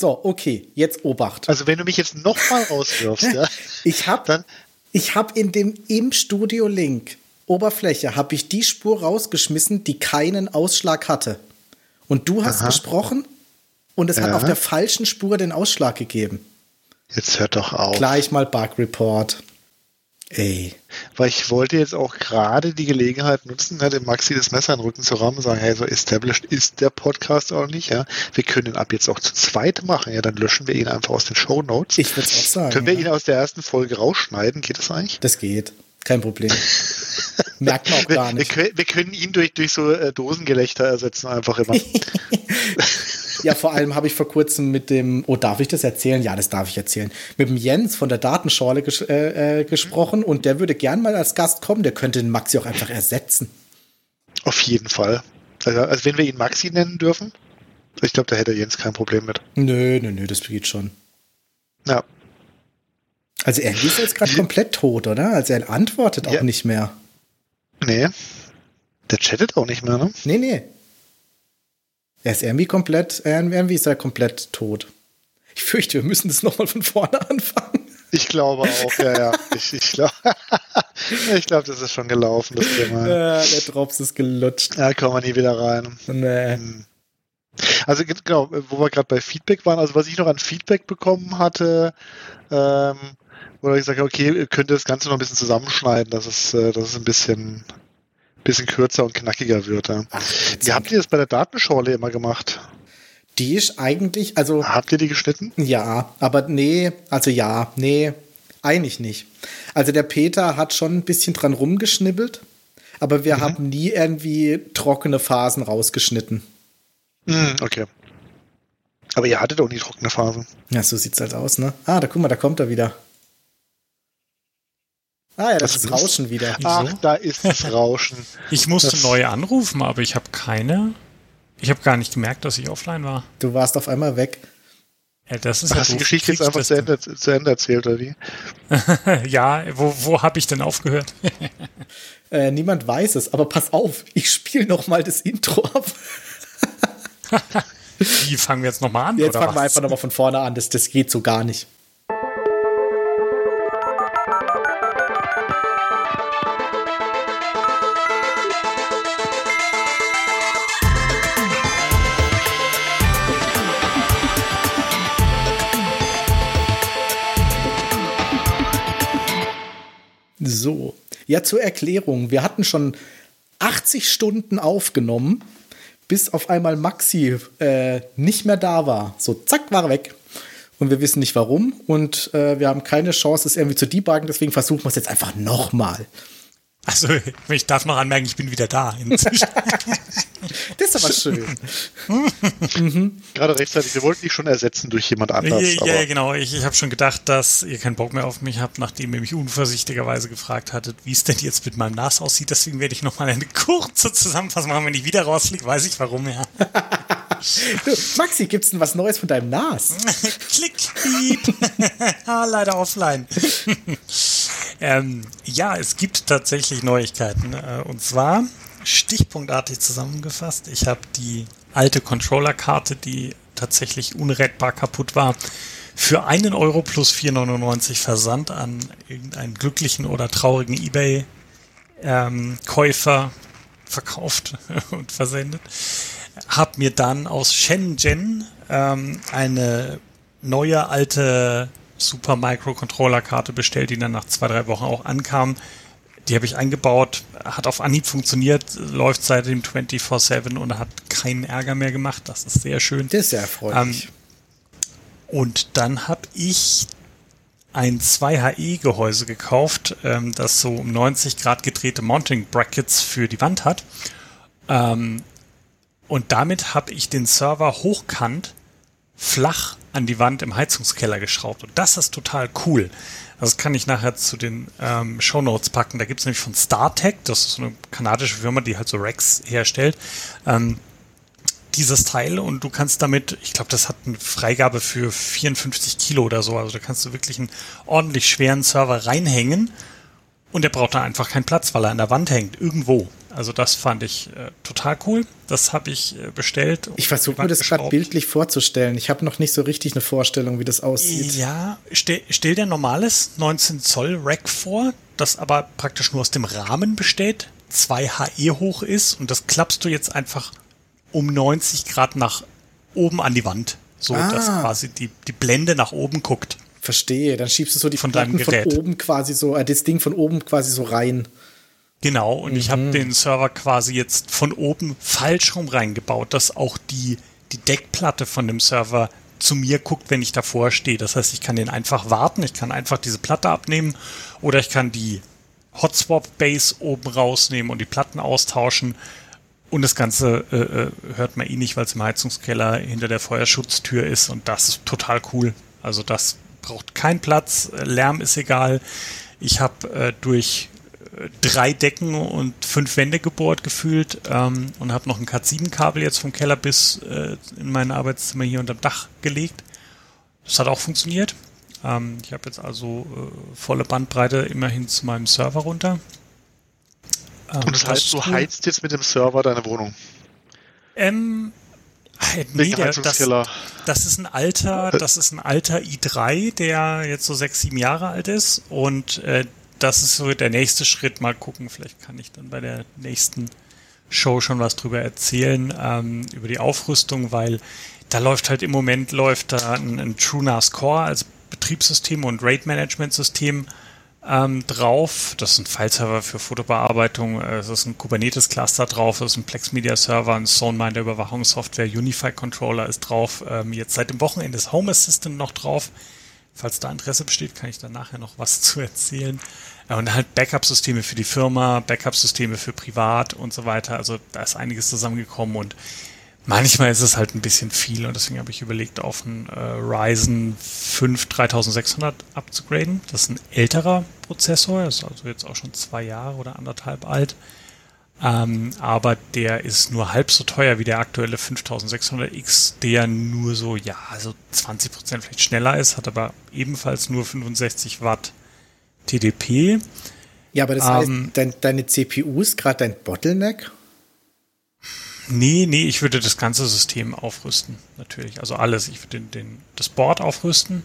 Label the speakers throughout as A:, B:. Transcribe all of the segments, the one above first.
A: So, okay, jetzt Obacht.
B: Also wenn du mich jetzt nochmal rauswirfst, ja,
A: ich habe
B: dann
A: ich habe in dem im Studio Link Oberfläche habe ich die Spur rausgeschmissen, die keinen Ausschlag hatte. Und du hast
B: Aha.
A: gesprochen und es hat
B: Ja.
A: auf der falschen Spur den Ausschlag gegeben.
B: jetzt hört doch auf.
A: Gleich mal Bug Report. Ey.
B: Weil ich wollte jetzt auch gerade die Gelegenheit nutzen, ne, dem Maxi das Messer in den Rücken zu rammen und sagen, hey, so established ist der Podcast auch nicht, ja. Wir können ihn ab jetzt auch zu zweit machen, ja, dann löschen wir ihn einfach aus den Show Notes.
A: Ich würde auch sagen.
B: Können wir
A: ja.
B: ihn aus der ersten Folge rausschneiden? Geht das eigentlich?
A: Das geht. Kein Problem. Merkt man auch
B: Wir,
A: gar
B: wir,
A: nicht.
B: können, wir können ihn durch, durch so äh, Dosengelächter ersetzen, einfach immer.
A: Ja, vor allem habe ich vor kurzem mit dem, oh, darf ich das erzählen? Ja, das darf ich erzählen. Mit dem Jens von der Datenschorle ges äh, äh, gesprochen und der würde gern mal als Gast kommen. Der könnte den Maxi auch einfach ersetzen.
B: Auf jeden Fall. Also, also wenn wir ihn Maxi nennen dürfen, ich glaube, da hätte Jens kein Problem mit.
A: Nö, nö, nö, das geht schon.
B: Ja.
A: Also er ist jetzt gerade komplett tot, oder? Also er antwortet auch
B: Ja.
A: nicht mehr.
B: Nee. Der chattet auch nicht mehr, ne?
A: Nee, nee. Er ist irgendwie komplett, irgendwie ist er komplett tot. Ich fürchte, wir müssen das nochmal von vorne anfangen.
B: Ich glaube auch, ja, ja. Ich, ich glaube, ich glaube, das ist schon gelaufen, das Thema.
A: Äh, der Drops ist gelutscht.
B: Da kommen wir nie wieder rein.
A: Nee.
B: Also ge- genau, wo wir gerade bei Feedback waren, also was ich noch an Feedback bekommen hatte, ähm, wo ich gesagt habe, okay, ihr könnt das Ganze noch ein bisschen zusammenschneiden, dass es, äh, dass es ein bisschen, bisschen kürzer und knackiger wird. Ja.
A: Ach,
B: Wie habt ihr das bei der Datenschorle immer gemacht?
A: die ist eigentlich, also
B: Habt ihr die geschnitten?
A: Ja, aber nee, also ja, nee, eigentlich nicht. Also der Peter hat schon ein bisschen dran rumgeschnibbelt, aber wir haben nie irgendwie trockene Phasen rausgeschnitten.
B: Hm, okay. Aber ihr hattet auch nie trockene Phasen.
A: Ja, so sieht's halt aus, ne? Ah, da guck mal, da kommt er wieder. Ah ja, das
B: Was
A: ist
B: ist?
A: Rauschen wieder.
B: Ach, da ist das Rauschen.
C: Ich musste
B: Das-
C: neu anrufen, aber ich habe keine. Ich habe gar nicht gemerkt, dass ich offline war.
A: Du warst auf einmal weg.
C: Ja, das ist
B: Hast du die. Geschichte jetzt einfach
C: das
B: zu Ende, zu Ende erzählt, oder wie?
C: Ja, wo, wo habe ich denn aufgehört?
A: Äh, niemand weiß es, aber pass auf, ich spiele noch mal das Intro ab.
C: Wie fangen wir jetzt nochmal an?
A: Jetzt
C: oder
A: fangen wir
C: was?
A: einfach noch mal von vorne an, das, das geht so gar nicht. So, ja zur Erklärung. Wir hatten schon 80 Stunden aufgenommen, bis auf einmal Maxi äh, nicht mehr da war. So, zack, war er weg. Und wir wissen nicht warum. Und äh, wir haben keine Chance, es irgendwie zu debuggen. Deswegen versuchen wir es jetzt einfach nochmal.
C: Also, ich darf noch anmerken, ich bin wieder da. Inzwischen.
A: Das ist aber schön.
B: Gerade rechtzeitig. Wir wollten dich schon ersetzen durch jemand anders.
C: ja, ja,
B: aber
C: genau. Ich, ich habe schon gedacht, dass ihr keinen Bock mehr auf mich habt, nachdem ihr mich unvorsichtigerweise gefragt hattet, wie es denn jetzt mit meinem NAS aussieht. Deswegen werde ich nochmal eine kurze Zusammenfassung machen. Wenn ich wieder rausfliege, weiß ich warum, ja.
A: Du, Maxi, gibt's denn was Neues von deinem NAS?
C: Klick, piep. ah, leider offline. Ähm, ja, es gibt tatsächlich Neuigkeiten. Äh, Und zwar stichpunktartig zusammengefasst. Ich habe die alte Controller-Karte, die tatsächlich unrettbar kaputt war, für einen Euro plus 4,99 Versand an irgendeinen glücklichen oder traurigen Ebay-Käufer verkauft und versendet. Hab mir dann aus Shenzhen ähm, eine neue alte Super Microcontroller Karte bestellt, die dann nach zwei, drei Wochen auch ankam. Die habe ich eingebaut, hat auf Anhieb funktioniert, läuft seitdem 24-7 und hat keinen Ärger mehr gemacht. Das ist sehr schön.
A: Das ist sehr erfreulich.
C: Und dann habe ich ein 2HE-Gehäuse gekauft, ähm, das so um 90 Grad gedrehte Mounting Brackets für die Wand hat. Ähm, und damit habe ich den Server hochkant flach an die Wand im Heizungskeller geschraubt. Und das ist total cool. Das kann ich nachher zu den ähm, Show Notes packen. Da gibt es nämlich von StarTech, das ist so eine kanadische Firma, die halt so Racks herstellt, ähm, dieses Teil und du kannst damit, ich glaube, das hat eine Freigabe für 54 Kilo oder so. Also da kannst du wirklich einen ordentlich schweren Server reinhängen und der braucht dann einfach keinen Platz, weil er an der Wand hängt, irgendwo. Also das fand ich äh, total cool. Das habe ich äh, bestellt.
A: Ich versuche mir das gerade bildlich vorzustellen. Ich habe noch nicht so richtig eine Vorstellung, wie das aussieht.
C: Ja, stell, stell dir normales 19 Zoll Rack vor, das aber praktisch nur aus dem Rahmen besteht, 2 HE hoch ist und das klappst du jetzt einfach um 90 Grad nach oben an die Wand. So, ah. dass quasi die, die Blende nach oben guckt.
A: Verstehe, dann schiebst du so die
C: von deinem Gerät.
A: von oben quasi so, äh, das Ding von oben quasi so rein.
C: Genau, und mhm. ich habe den Server quasi jetzt von oben falsch rum reingebaut, dass auch die, die Deckplatte von dem Server zu mir guckt, wenn ich davor stehe. Das heißt, ich kann den einfach warten, ich kann einfach diese Platte abnehmen oder ich kann die Hotswap Base oben rausnehmen und die Platten austauschen. Und das Ganze äh, äh hört man eh nicht, weil es im Heizungskeller hinter der Feuerschutztür ist und das ist total cool. Also das braucht keinen Platz, Lärm ist egal. Ich habe äh, durch drei Decken und fünf Wände gebohrt gefühlt ähm, und habe noch ein Cat7-Kabel jetzt vom Keller bis äh, in mein Arbeitszimmer hier unterm Dach gelegt. Das hat auch funktioniert. Ähm, ich habe jetzt also äh, volle Bandbreite immerhin zu meinem Server runter.
B: Ähm, und das heißt, du heizt jetzt mit dem Server deine Wohnung?
C: Ähm, Nee, der, das, das ist ein alter, das ist ein alter i3, der jetzt so sechs, sieben Jahre alt ist und äh, das ist so der nächste Schritt. Mal gucken, vielleicht kann ich dann bei der nächsten Show schon was drüber erzählen, ähm, über die Aufrüstung, weil da läuft halt im Moment läuft da ein, ein TrueNAS Core als Betriebssystem und RAID-Management-System ähm, drauf. Das ist ein File-Server für Fotobearbeitung. Äh, es ist ein Kubernetes-Cluster drauf. Es ist ein Plex Media Server, ein SoundMinder Überwachungssoftware, Unify Controller ist drauf. Ähm, jetzt seit dem Wochenende ist Home Assistant noch drauf. Falls da Interesse besteht, kann ich da nachher noch was zu erzählen. Und halt Backup-Systeme für die Firma, Backup-Systeme für privat und so weiter. Also da ist einiges zusammengekommen und manchmal ist es halt ein bisschen viel und deswegen habe ich überlegt, auf einen äh, Ryzen 5 3600 abzugraden. Das ist ein älterer Prozessor, ist also jetzt auch schon zwei Jahre oder anderthalb alt. Ähm, aber der ist nur halb so teuer wie der aktuelle 5600X, der nur so, ja, also 20% vielleicht schneller ist, hat aber ebenfalls nur 65 Watt TDP.
A: Ja, aber das ähm, heißt, dein, deine CPU ist gerade dein Bottleneck?
C: Nee, nee, ich würde das ganze System aufrüsten, natürlich. Also alles. Ich würde den, den, das Board aufrüsten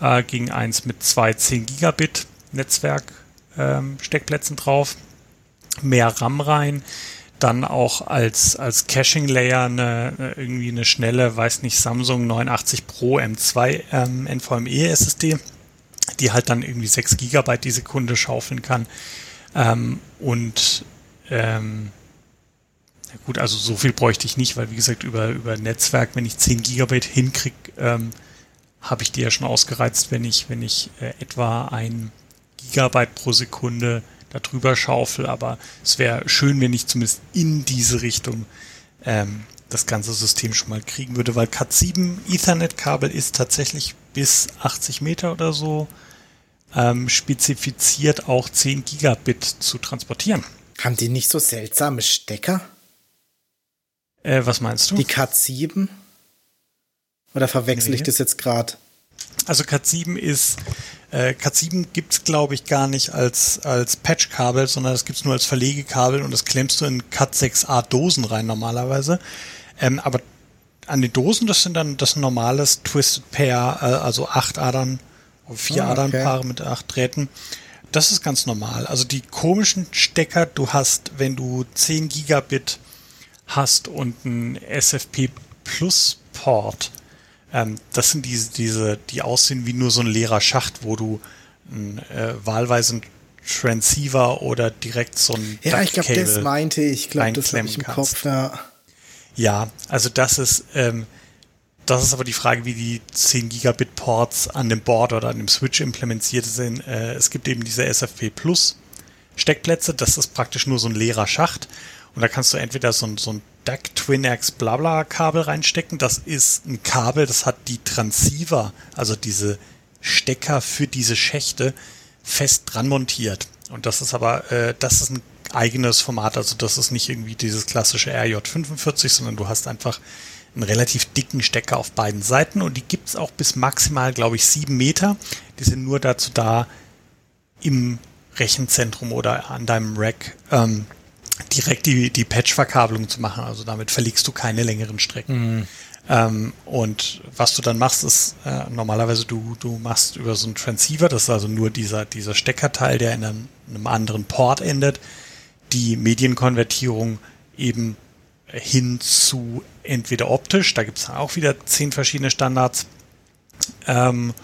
C: äh, gegen eins mit zwei 10 Gigabit Netzwerk ähm, Steckplätzen drauf, mehr RAM rein, dann auch als, als Caching Layer eine, irgendwie eine schnelle, weiß nicht, Samsung 89 Pro M2 ähm, NVMe SSD, die halt dann irgendwie 6 Gigabyte die Sekunde schaufeln kann. Ähm, und ähm, gut, also so viel bräuchte ich nicht, weil wie gesagt, über, über Netzwerk, wenn ich 10 Gigabyte hinkriege, ähm, habe ich die ja schon ausgereizt, wenn ich, wenn ich äh, etwa ein Gigabyte pro Sekunde darüber schaufel. Aber es wäre schön, wenn ich zumindest in diese Richtung ähm, das ganze System schon mal kriegen würde, weil Cat7 Ethernet-Kabel ist tatsächlich bis 80 Meter oder so ähm, spezifiziert auch 10 Gigabit zu transportieren.
A: Haben die nicht so seltsame Stecker?
C: Äh, was meinst du?
A: Die Cat 7? Oder verwechsel nee. ich das jetzt gerade?
C: Also Cat 7 ist, äh, Cat 7 gibt's glaube ich gar nicht als, als Patchkabel, sondern das gibt's nur als Verlegekabel und das klemmst du in Cat 6a Dosen rein normalerweise. Ähm, aber an den Dosen, das sind dann das normales Twisted Pair, äh, also acht Adern, vier ah, Adernpaare okay. mit acht Drähten. Das ist ganz normal. Also die komischen Stecker, du hast, wenn du 10 Gigabit hast und ein SFP Plus Port. Ähm, das sind diese, diese, die aussehen wie nur so ein leerer Schacht, wo du äh, wahlweise ein Transceiver oder direkt so ein
A: Ja, ich glaube, das meinte ich. glaube, das habe ich im kannst. Kopf, ja.
C: Ja, also das ist, ähm, das ist aber die Frage, wie die 10 Gigabit Ports an dem Board oder an dem Switch implementiert sind. Äh, es gibt eben diese SFP Plus Steckplätze, das ist praktisch nur so ein leerer Schacht und da kannst du entweder so ein, so ein DAC Twinax Blabla Kabel reinstecken. Das ist ein Kabel, das hat die Transceiver, also diese Stecker für diese Schächte fest dran montiert. Und das ist aber, äh, das ist ein eigenes Format. Also das ist nicht irgendwie dieses klassische RJ45, sondern du hast einfach einen relativ dicken Stecker auf beiden Seiten und die gibt's auch bis maximal, glaube ich, sieben Meter. Die sind nur dazu da, im Rechenzentrum oder an deinem Rack ähm, direkt die, die Patch-Verkabelung zu machen. Also damit verlegst du keine längeren Strecken. Mhm. Ähm, und was du dann machst, ist äh, normalerweise du, du machst über so einen Transceiver, das ist also nur dieser, dieser Steckerteil, der in einem, einem anderen Port endet, die Medienkonvertierung eben hin zu entweder optisch, da gibt es auch wieder zehn verschiedene Standards, ähm,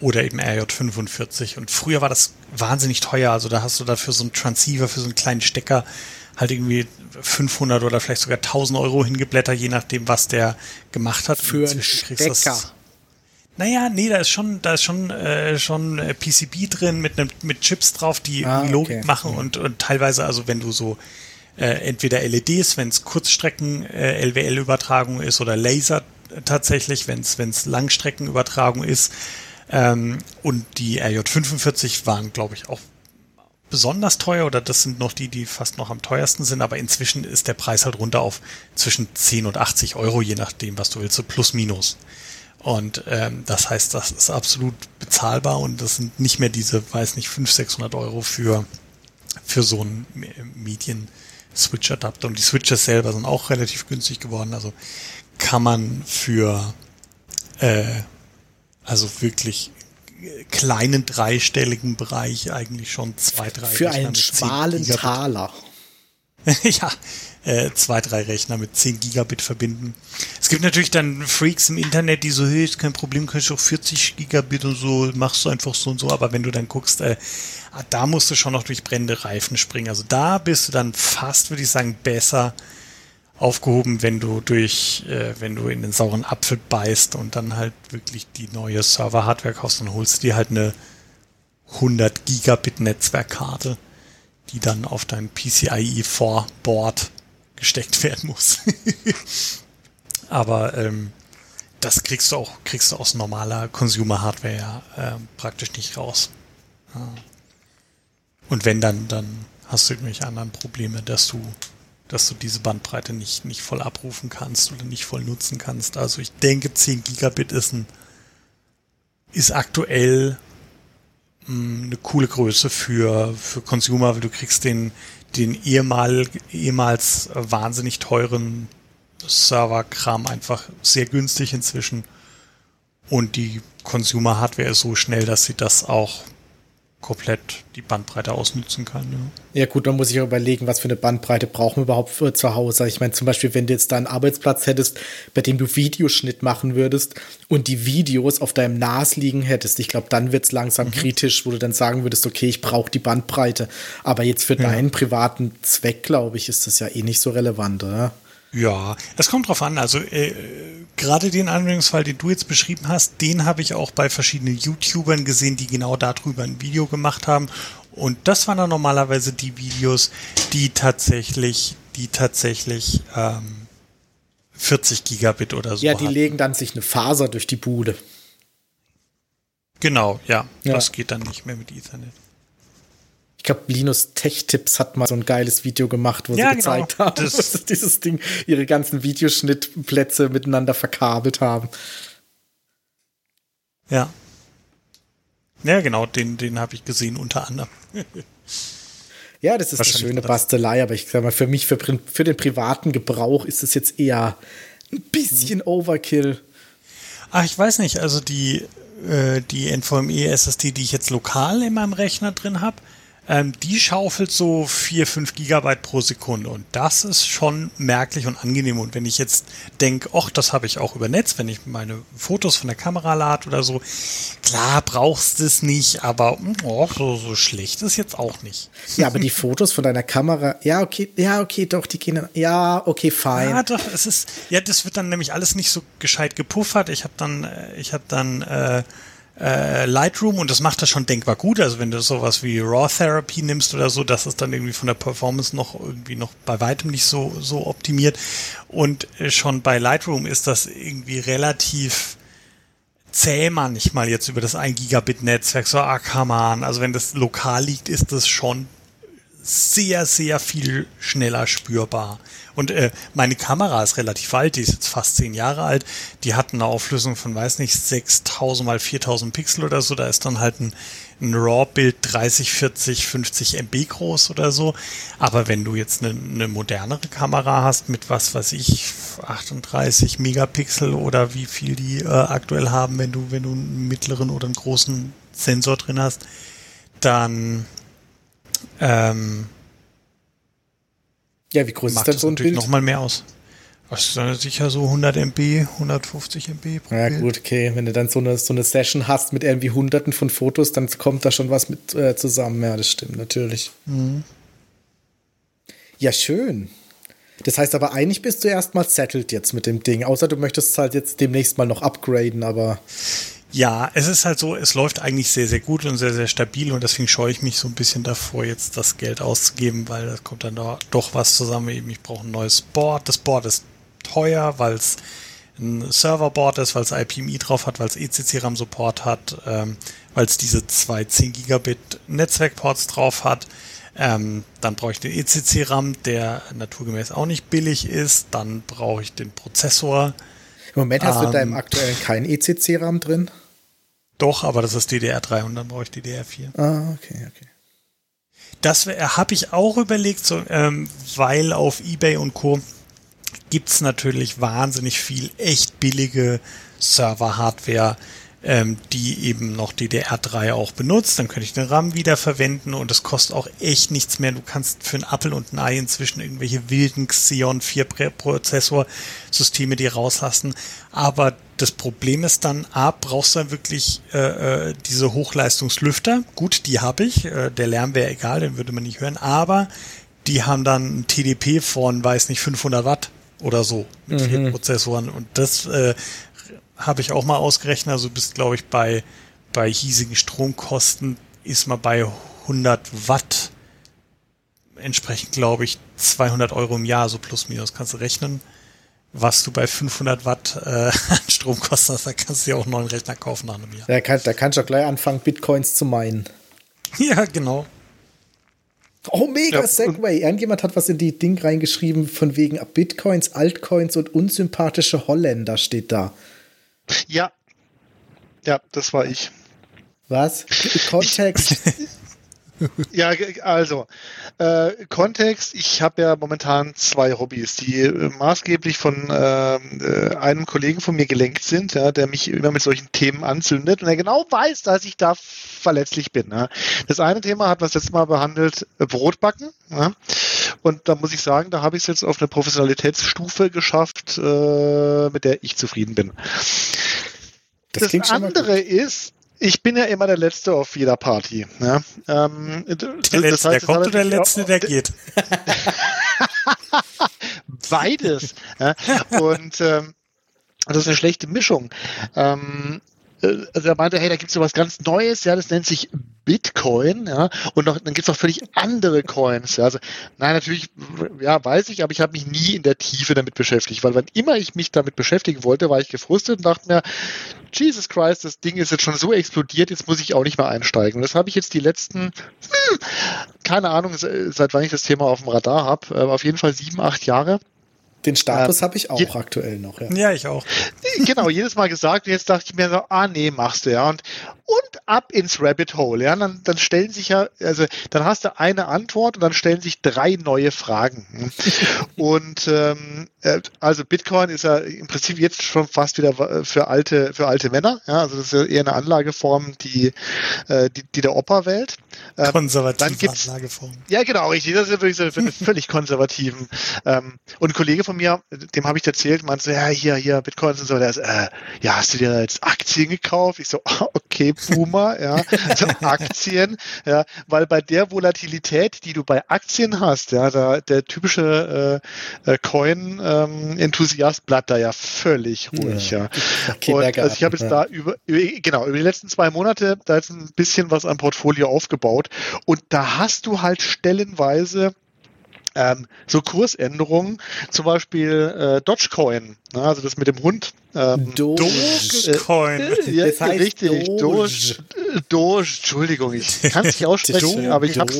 C: oder eben RJ45. Und früher war das wahnsinnig teuer. Also da hast du dafür so einen Transceiver, für so einen kleinen Stecker halt irgendwie 500 oder vielleicht sogar 1000 Euro hingeblättert, je nachdem, was der gemacht hat.
A: Für einen Stecker. Das,
C: naja, nee, da ist schon, da ist schon, äh, schon äh, PCB drin mit, nem, mit Chips drauf, die
A: ah,
C: Logik
A: okay.
C: machen und, und teilweise, also wenn du so äh, entweder LEDs, wenn es Kurzstrecken äh, ist oder Laser tatsächlich, wenn es Langstreckenübertragung ist. Ähm, und die RJ45 waren, glaube ich, auch besonders teuer oder das sind noch die, die fast noch am teuersten sind, aber inzwischen ist der Preis halt runter auf zwischen 10 und 80 Euro, je nachdem, was du willst, so plus minus. Und ähm, das heißt, das ist absolut bezahlbar und das sind nicht mehr diese, weiß nicht, 500, 600 Euro für, für so einen Medien-Switch-Adapter. Und die Switches selber sind auch relativ günstig geworden. Also kann man für äh, also wirklich kleinen dreistelligen Bereich eigentlich schon zwei, drei
A: Für einen schmalen Taler.
C: ja, äh, zwei, drei Rechner mit 10 Gigabit verbinden. Es gibt natürlich dann Freaks im Internet, die so, hey, ist kein Problem, kannst du auch 40 Gigabit und so, machst du einfach so und so, aber wenn du dann guckst, äh, ah, da musst du schon noch durch brennende Reifen springen. Also da bist du dann fast, würde ich sagen, besser aufgehoben, wenn du durch, äh, wenn du in den sauren Apfel beißt und dann halt wirklich die neue Server-Hardware kaufst, dann holst dir halt eine 100 Gigabit Netzwerkkarte, die dann auf dein PCIe 4 Board gesteckt werden muss. Aber ähm, das kriegst du auch, kriegst du aus normaler Consumer Hardware ja äh, praktisch nicht raus. Ja. Und wenn dann, dann hast du irgendwelche anderen Probleme, dass du dass du diese Bandbreite nicht, nicht voll abrufen kannst oder nicht voll nutzen kannst. Also ich denke, 10 Gigabit ist ein, ist aktuell mh, hm, eine coole Größe für, für Consumer, weil du kriegst den, den ehemal, ehemals wahnsinnig teuren Serverkram einfach sehr günstig inzwischen. Und die Consumer-Hardware ist so schnell, dass sie das auch komplett die Bandbreite ausnutzen kann.
A: Ja. ja gut, dann muss ich auch überlegen, was für eine Bandbreite brauchen wir überhaupt für zu Hause. Ich meine zum Beispiel, wenn du jetzt da einen Arbeitsplatz hättest, bei dem du Videoschnitt machen würdest und die Videos auf deinem NAS liegen hättest, ich glaube, dann wird es langsam mhm. kritisch, wo du dann sagen würdest, okay, ich brauche die Bandbreite. Aber jetzt für ja. deinen privaten Zweck, glaube ich, ist das ja eh nicht so relevant, oder?
C: Ja, es kommt drauf an. Also äh, gerade den Anwendungsfall, den du jetzt beschrieben hast, den habe ich auch bei verschiedenen YouTubern gesehen, die genau darüber ein Video gemacht haben. Und das waren dann normalerweise die Videos, die tatsächlich, die tatsächlich ähm, 40 Gigabit oder so.
A: Ja, die hatten. legen dann sich eine Faser durch die Bude.
C: Genau, ja, ja. Das geht dann nicht mehr mit Ethernet
A: glaube, Linus Tech Tips hat mal so ein geiles Video gemacht, wo ja, sie genau. gezeigt haben, das dass dieses Ding ihre ganzen Videoschnittplätze miteinander verkabelt haben.
C: Ja. Ja, genau, den, den habe ich gesehen unter anderem.
A: ja, das ist eine schöne Bastelei, aber ich sag mal, für mich, für, für den privaten Gebrauch ist es jetzt eher ein bisschen mhm. Overkill.
C: Ach, ich weiß nicht, also die, äh, die NVMe SSD, die ich jetzt lokal in meinem Rechner drin habe, ähm, die schaufelt so 4, 5 Gigabyte pro Sekunde und das ist schon merklich und angenehm. Und wenn ich jetzt denke, ach, das habe ich auch über Netz, wenn ich meine Fotos von der Kamera lade oder so, klar brauchst du es nicht, aber oh, so, so schlecht ist jetzt auch nicht.
A: Ja, aber die Fotos von deiner Kamera, ja, okay, ja, okay, doch, die gehen, ja, okay, fein.
C: Ja, doch, es ist, ja, das wird dann nämlich alles nicht so gescheit gepuffert. Ich habe dann, ich habe dann, äh, äh, Lightroom und das macht das schon denkbar gut. Also wenn du sowas wie Raw Therapy nimmst oder so, das ist dann irgendwie von der Performance noch irgendwie noch bei weitem nicht so, so optimiert. Und äh, schon bei Lightroom ist das irgendwie relativ zäh manchmal jetzt über das 1 Gigabit Netzwerk. So, ah, come on. Also wenn das lokal liegt, ist das schon sehr, sehr viel schneller spürbar. Und äh, meine Kamera ist relativ alt, die ist jetzt fast zehn Jahre alt. Die hat eine Auflösung von, weiß nicht, 6000 mal 4000 Pixel oder so. Da ist dann halt ein, ein RAW-Bild 30, 40, 50 MB groß oder so. Aber wenn du jetzt eine, eine modernere Kamera hast mit was weiß ich, 38 Megapixel oder wie viel die äh, aktuell haben, wenn du, wenn du einen mittleren oder einen großen Sensor drin hast, dann ähm,
A: ja, wie groß ist denn so ein Bild?
C: Nochmal mehr aus. Das ist dann sicher so 100 MB, 150 MB
A: pro Ja, Bild. gut, okay. Wenn du dann so eine, so eine Session hast mit irgendwie hunderten von Fotos, dann kommt da schon was mit äh, zusammen. Ja, das stimmt, natürlich. Mhm. Ja, schön. Das heißt aber, eigentlich bist du erstmal settled jetzt mit dem Ding. Außer du möchtest es halt jetzt demnächst mal noch upgraden, aber.
C: Ja, es ist halt so, es läuft eigentlich sehr, sehr gut und sehr, sehr stabil und deswegen scheue ich mich so ein bisschen davor, jetzt das Geld auszugeben, weil da kommt dann da doch was zusammen. Eben, ich brauche ein neues Board. Das Board ist teuer, weil es ein Serverboard ist, weil es IPMI drauf hat, weil es ECC-RAM-Support hat, ähm, weil es diese zwei 10 Gigabit Netzwerkports drauf hat. Ähm, dann brauche ich den ECC-RAM, der naturgemäß auch nicht billig ist. Dann brauche ich den Prozessor.
A: Im Moment hast ähm, du da im aktuellen keinen ECC-RAM drin?
C: Doch, aber das ist DDR3 und dann brauche ich DDR4.
A: Ah, okay, okay.
C: Das habe ich auch überlegt, so, ähm, weil auf eBay und Co. gibt es natürlich wahnsinnig viel echt billige Server-Hardware, ähm, die eben noch DDR3 auch benutzt. Dann könnte ich den RAM wieder verwenden und es kostet auch echt nichts mehr. Du kannst für einen Apfel und ein Ei inzwischen irgendwelche wilden Xeon 4 Prozessorsysteme dir rauslassen. Aber das Problem ist dann, A, brauchst du dann wirklich äh, äh diese Hochleistungslüfter. Gut, die habe ich. Äh, der Lärm wäre egal, den würde man nicht hören. Aber die haben dann ein TDP von, weiß nicht, 500 Watt oder so mit mhm. vier Prozessoren. Und das äh, habe ich auch mal ausgerechnet. Also du bist, glaube ich, bei, bei hiesigen Stromkosten ist man bei 100 Watt. Entsprechend, glaube ich, 200 Euro im Jahr, so plus minus kannst du rechnen was du bei 500 Watt äh, an Strom kostest, da kannst du dir auch einen neuen Rechner kaufen nach einem Jahr.
A: Da, kann, da kannst du auch gleich anfangen, Bitcoins zu meinen.
C: Ja, genau.
A: Oh, mega ja, Segway. Irgendjemand hat was in die Ding reingeschrieben, von wegen Bitcoins, Altcoins und unsympathische Holländer steht da.
B: Ja. Ja, das war ich.
A: Was? Kontext.
B: ja, also äh, Kontext, ich habe ja momentan zwei Hobbys, die äh, maßgeblich von äh, äh, einem Kollegen von mir gelenkt sind, ja, der mich immer mit solchen Themen anzündet und er genau weiß, dass ich da verletzlich bin. Ja. Das eine Thema hat wir das letzte Mal behandelt, äh, Brotbacken. Ja. Und da muss ich sagen, da habe ich es jetzt auf eine Professionalitätsstufe geschafft, äh, mit der ich zufrieden bin. Das, das andere ist, ich bin ja immer der Letzte auf jeder Party. Ja? Ähm,
C: der Letzte, heißt, der kommt oder der Letzte, der geht?
B: Beides. ja? Und ähm, das ist eine schlechte Mischung. Ähm, äh, also er meinte, hey, da gibt es so was ganz Neues, ja, das nennt sich Bitcoin, ja, und noch, dann gibt es noch völlig andere Coins. Ja. Also, nein, natürlich, ja, weiß ich, aber ich habe mich nie in der Tiefe damit beschäftigt, weil wann immer ich mich damit beschäftigen wollte, war ich gefrustet und dachte mir, Jesus Christ, das Ding ist jetzt schon so explodiert, jetzt muss ich auch nicht mehr einsteigen. Und das habe ich jetzt die letzten, hm, keine Ahnung, seit wann ich das Thema auf dem Radar habe, äh, auf jeden Fall sieben, acht Jahre
A: den Status äh, habe ich auch je, aktuell noch.
C: Ja. ja, ich auch.
B: Genau, jedes Mal gesagt und jetzt dachte ich mir so, ah nee, machst du ja. Und, und ab ins Rabbit Hole. Ja, dann, dann stellen sich ja, also dann hast du eine Antwort und dann stellen sich drei neue Fragen. und ähm, äh, also Bitcoin ist ja im Prinzip jetzt schon fast wieder für alte, für alte Männer. Ja, also das ist ja eher eine Anlageform, die, äh, die, die der Opa wählt.
C: Ähm, Konservative
B: dann gibt's, Anlageform. Ja, genau, richtig. Das ist natürlich so für völlig konservativen. Ähm, und ein Kollege von mir, dem habe ich erzählt, meinte so, ja, hier, hier, Bitcoins und so, der ist, äh, ja, hast du dir jetzt Aktien gekauft? Ich so, okay, Boomer, ja, so Aktien, ja, weil bei der Volatilität, die du bei Aktien hast, ja, da, der typische äh, äh Coin-Enthusiast ähm, bleibt da ja völlig ruhig, ja. ja. Und, also ich habe jetzt da über, über, genau, über die letzten zwei Monate da jetzt ein bisschen was am Portfolio aufgebaut und da hast du halt stellenweise ähm, so Kursänderungen, zum Beispiel äh, Dogecoin, ne, also das mit dem Hund.
A: Ähm, Dogecoin.
B: Äh, ja, das heißt richtig, Doge. Doge, Doge, Entschuldigung, ich kann es nicht aussprechen, aber ich habe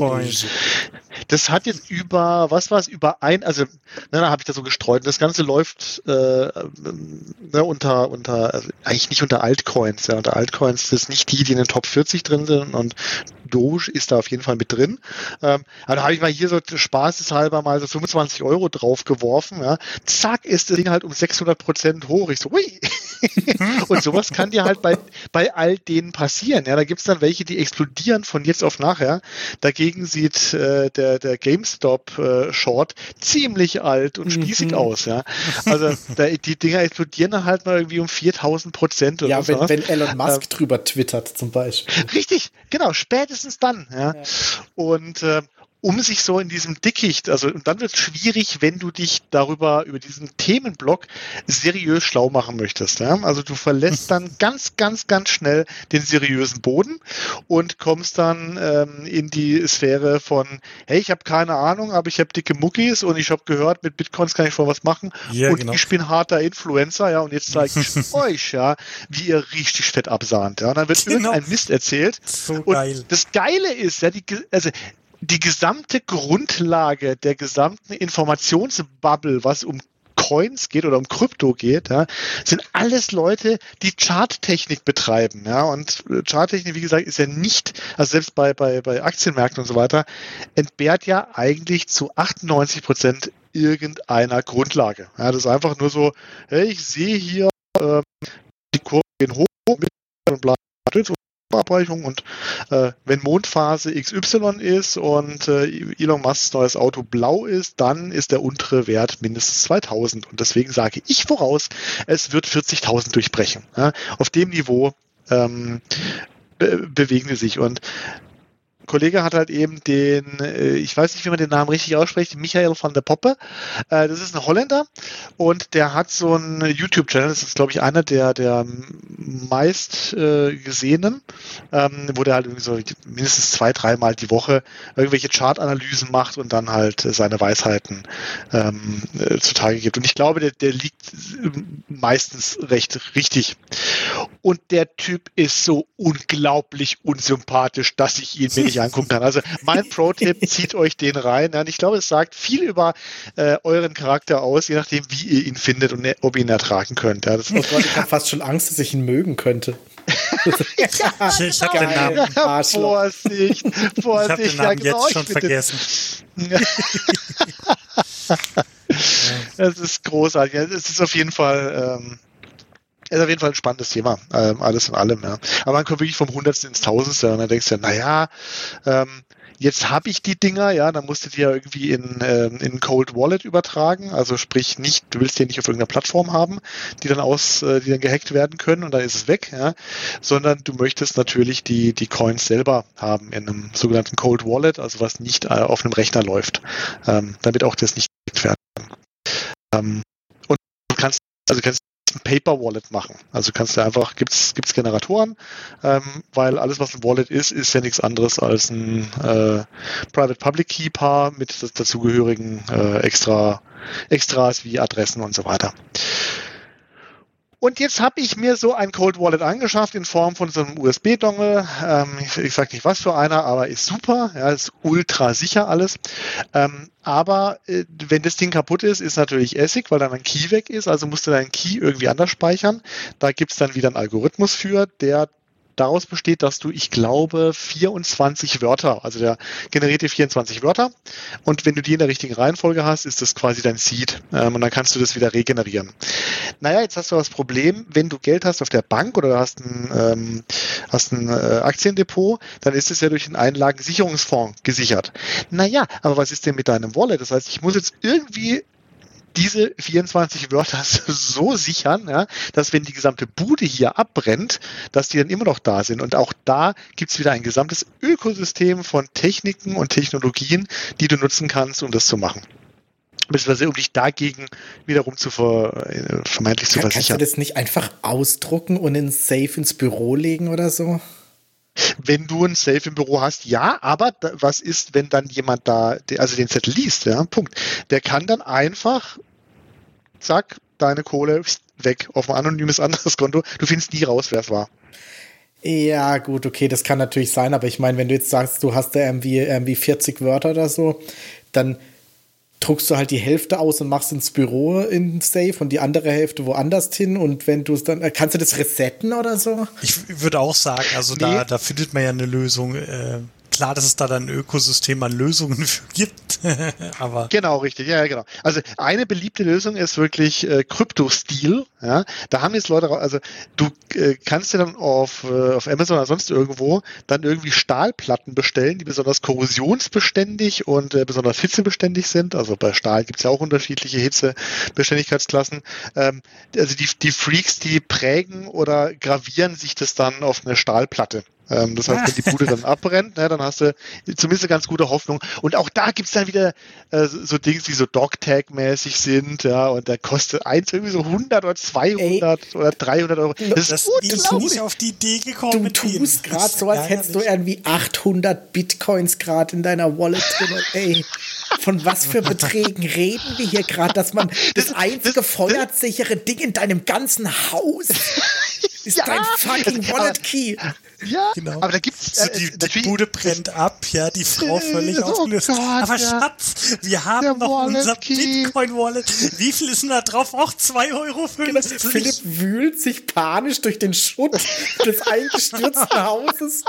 B: das hat jetzt über, was war es, über ein, also, na, da habe ich das so gestreut. Das Ganze läuft äh, ne, unter, unter, also eigentlich nicht unter Altcoins. Ja, unter Altcoins das ist nicht die, die in den Top 40 drin sind und Doge ist da auf jeden Fall mit drin. Ähm, aber da habe ich mal hier so spaßeshalber mal so 25 Euro drauf geworfen. Ja. Zack, ist das Ding halt um 600 Prozent hoch. Ich so, ui. und sowas kann dir halt bei, bei all denen passieren. Ja, da gibt's dann welche, die explodieren von jetzt auf nachher. Dagegen sieht äh, der, der GameStop äh, Short ziemlich alt und spießig mhm. aus. Ja, also da, die Dinger explodieren dann halt mal irgendwie um 4000 Prozent oder
A: Ja, wenn, wenn Elon Musk ähm, drüber twittert zum Beispiel.
B: Richtig, genau, spätestens dann. Ja. ja. Und äh, um sich so in diesem Dickicht, also und dann wird es schwierig, wenn du dich darüber, über diesen Themenblock seriös schlau machen möchtest. Ja? Also du verlässt dann ganz, ganz, ganz schnell den seriösen Boden und kommst dann ähm, in die Sphäre von, hey, ich habe keine Ahnung, aber ich habe dicke Muckis und ich habe gehört, mit Bitcoins kann ich schon was machen ja, und genau. ich bin harter Influencer, ja, und jetzt zeige ich euch, ja, wie ihr richtig fett absahnt. Ja? Und dann wird genau. irgendein Mist erzählt. So und geil. das Geile ist, ja, die, also die gesamte Grundlage der gesamten Informationsbubble, was um Coins geht oder um Krypto geht, ja, sind alles Leute, die Charttechnik betreiben. Ja, und äh, Charttechnik, wie gesagt, ist ja nicht, also selbst bei, bei, bei Aktienmärkten und so weiter, entbehrt ja eigentlich zu 98 Prozent irgendeiner Grundlage. Ja, das ist einfach nur so, hey, ich sehe hier, äh, die Kurven gehen hoch mit und bla, Abweichung und äh, wenn Mondphase XY ist und äh, Elon Musks neues Auto blau ist, dann ist der untere Wert mindestens 2000 und deswegen sage ich voraus, es wird 40.000 durchbrechen. Ja? Auf dem Niveau ähm, be bewegen sie sich und Kollege hat halt eben den, äh, ich weiß nicht, wie man den Namen richtig ausspricht, Michael van der Poppe. Äh, das ist ein Holländer und der hat so einen YouTube-Channel, das ist, glaube ich, einer der, der meist äh, gesehenen, ähm, wo der halt irgendwie so mindestens zwei, dreimal die Woche irgendwelche Chart-Analysen macht und dann halt seine Weisheiten ähm, zutage gibt. Und ich glaube, der, der liegt meistens recht richtig. Und der Typ ist so unglaublich unsympathisch, dass ich ihn, wenn ich sich angucken kann. Also mein Pro-Tipp, zieht euch den rein. Und ich glaube, es sagt viel über äh, euren Charakter aus, je nachdem, wie ihr ihn findet und ob ihr ihn ertragen könnt. Ja, das
A: oh ich habe fast schon Angst, dass ich ihn mögen könnte.
C: ich ich habe den Namen.
B: Ja, Vorsicht, Vorsicht. Ich
C: habe den Namen ja, genau, jetzt schon vergessen.
B: Es ist großartig. Es ist auf jeden Fall ähm, ist auf jeden Fall ein spannendes Thema, ähm, alles in allem. Ja. Aber man kommt wirklich vom Hundertsten ins Tausendste und dann denkst du, naja, ähm, jetzt habe ich die Dinger, ja, dann musst du die ja irgendwie in, ähm, in Cold Wallet übertragen, also sprich nicht, du willst die nicht auf irgendeiner Plattform haben, die dann aus, äh, die dann gehackt werden können und dann ist es weg, ja, sondern du möchtest natürlich die, die Coins selber haben in einem sogenannten Cold Wallet, also was nicht äh, auf einem Rechner läuft, ähm, damit auch das nicht gehackt werden kann. Ähm, und du kannst, also kannst Paper Wallet machen. Also kannst du einfach, gibt's gibt's Generatoren, ähm, weil alles, was ein Wallet ist, ist ja nichts anderes als ein äh, Private Public Key Paar mit dazugehörigen äh, extra Extras wie Adressen und so weiter. Und jetzt habe ich mir so ein Cold Wallet angeschafft in Form von so einem USB-Dongle. Ähm, ich, ich sage nicht was für einer, aber ist super. Ja, ist ultra sicher alles. Ähm, aber äh, wenn das Ding kaputt ist, ist natürlich Essig, weil dann ein Key weg ist. Also musst du deinen Key irgendwie anders speichern. Da gibt's dann wieder einen Algorithmus für, der daraus besteht, dass du, ich glaube, 24 Wörter, also der generiert dir 24 Wörter und wenn du die in der richtigen Reihenfolge hast, ist das quasi dein Seed ähm, und dann kannst du das wieder regenerieren. Naja, jetzt hast du das Problem, wenn du Geld hast auf der Bank oder hast ein, ähm, hast ein äh, Aktiendepot, dann ist es ja durch einen Einlagensicherungsfonds gesichert. Naja, aber was ist denn mit deinem Wallet? Das heißt, ich muss jetzt irgendwie diese 24 Wörter so sichern, ja, dass wenn die gesamte Bude hier abbrennt, dass die dann immer noch da sind. Und auch da gibt's wieder ein gesamtes Ökosystem von Techniken und Technologien, die du nutzen kannst, um das zu machen beziehungsweise um dich dagegen wiederum zu ver, äh, vermeintlich zu versichern.
A: Kannst du das nicht einfach ausdrucken und in Safe ins Büro legen oder so?
B: Wenn du ein Safe im Büro hast, ja, aber da, was ist, wenn dann jemand da, also den Zettel liest, ja, Punkt. Der kann dann einfach, zack, deine Kohle weg auf ein anonymes anderes Konto. Du findest nie raus, wer es war.
A: Ja, gut, okay, das kann natürlich sein, aber ich meine, wenn du jetzt sagst, du hast da irgendwie, irgendwie 40 Wörter oder so, dann druckst du halt die Hälfte aus und machst ins Büro in Safe und die andere Hälfte woanders hin und wenn du es dann, äh, kannst du das resetten oder so?
C: Ich würde auch sagen, also nee. da, da findet man ja eine Lösung. Äh, klar, dass es da dann ein Ökosystem an Lösungen für gibt, aber.
B: Genau, richtig, ja, genau. Also eine beliebte Lösung ist wirklich äh, Krypto-Stil. Ja? Da haben jetzt Leute, also du äh, kannst dir dann auf, äh, auf Amazon oder sonst irgendwo dann irgendwie Stahlplatten bestellen, die besonders korrosionsbeständig und äh, besonders hitzebeständig sind. Also bei Stahl gibt es ja auch unterschiedliche Hitzebeständigkeitsklassen. Ähm, also die, die Freaks, die prägen oder gravieren sich das dann auf eine Stahlplatte. Ähm, das heißt, wenn die Bude dann abbrennt, ne, dann hast du zumindest eine ganz gute Hoffnung. Und auch da gibt's dann wieder äh, so Dings, die so Dogtag-mäßig sind, ja, und da kostet eins irgendwie so 100 oder 200 Ey. oder 300 Euro.
C: Das, das ist unglaublich. auf die Idee gekommen.
A: Du tust gerade so, als hättest du irgendwie 800 Bitcoins gerade in deiner Wallet drin. Ey, von was für Beträgen reden wir hier gerade, dass man das, das einzige das, feuersichere Ding in deinem ganzen Haus ist ja, dein fucking Wallet Key.
B: Ja, genau. aber da gibt's
C: so die, äh, die Bude brennt ab, ja, die Frau völlig oh aufgelöst. Gott, aber ja. Schatz, wir haben noch unser Bitcoin Wallet. Wie viel ist denn da drauf? Auch 2,50 Euro. Genau.
A: Philipp wühlt sich panisch durch den Schutt des eingestürzten Hauses.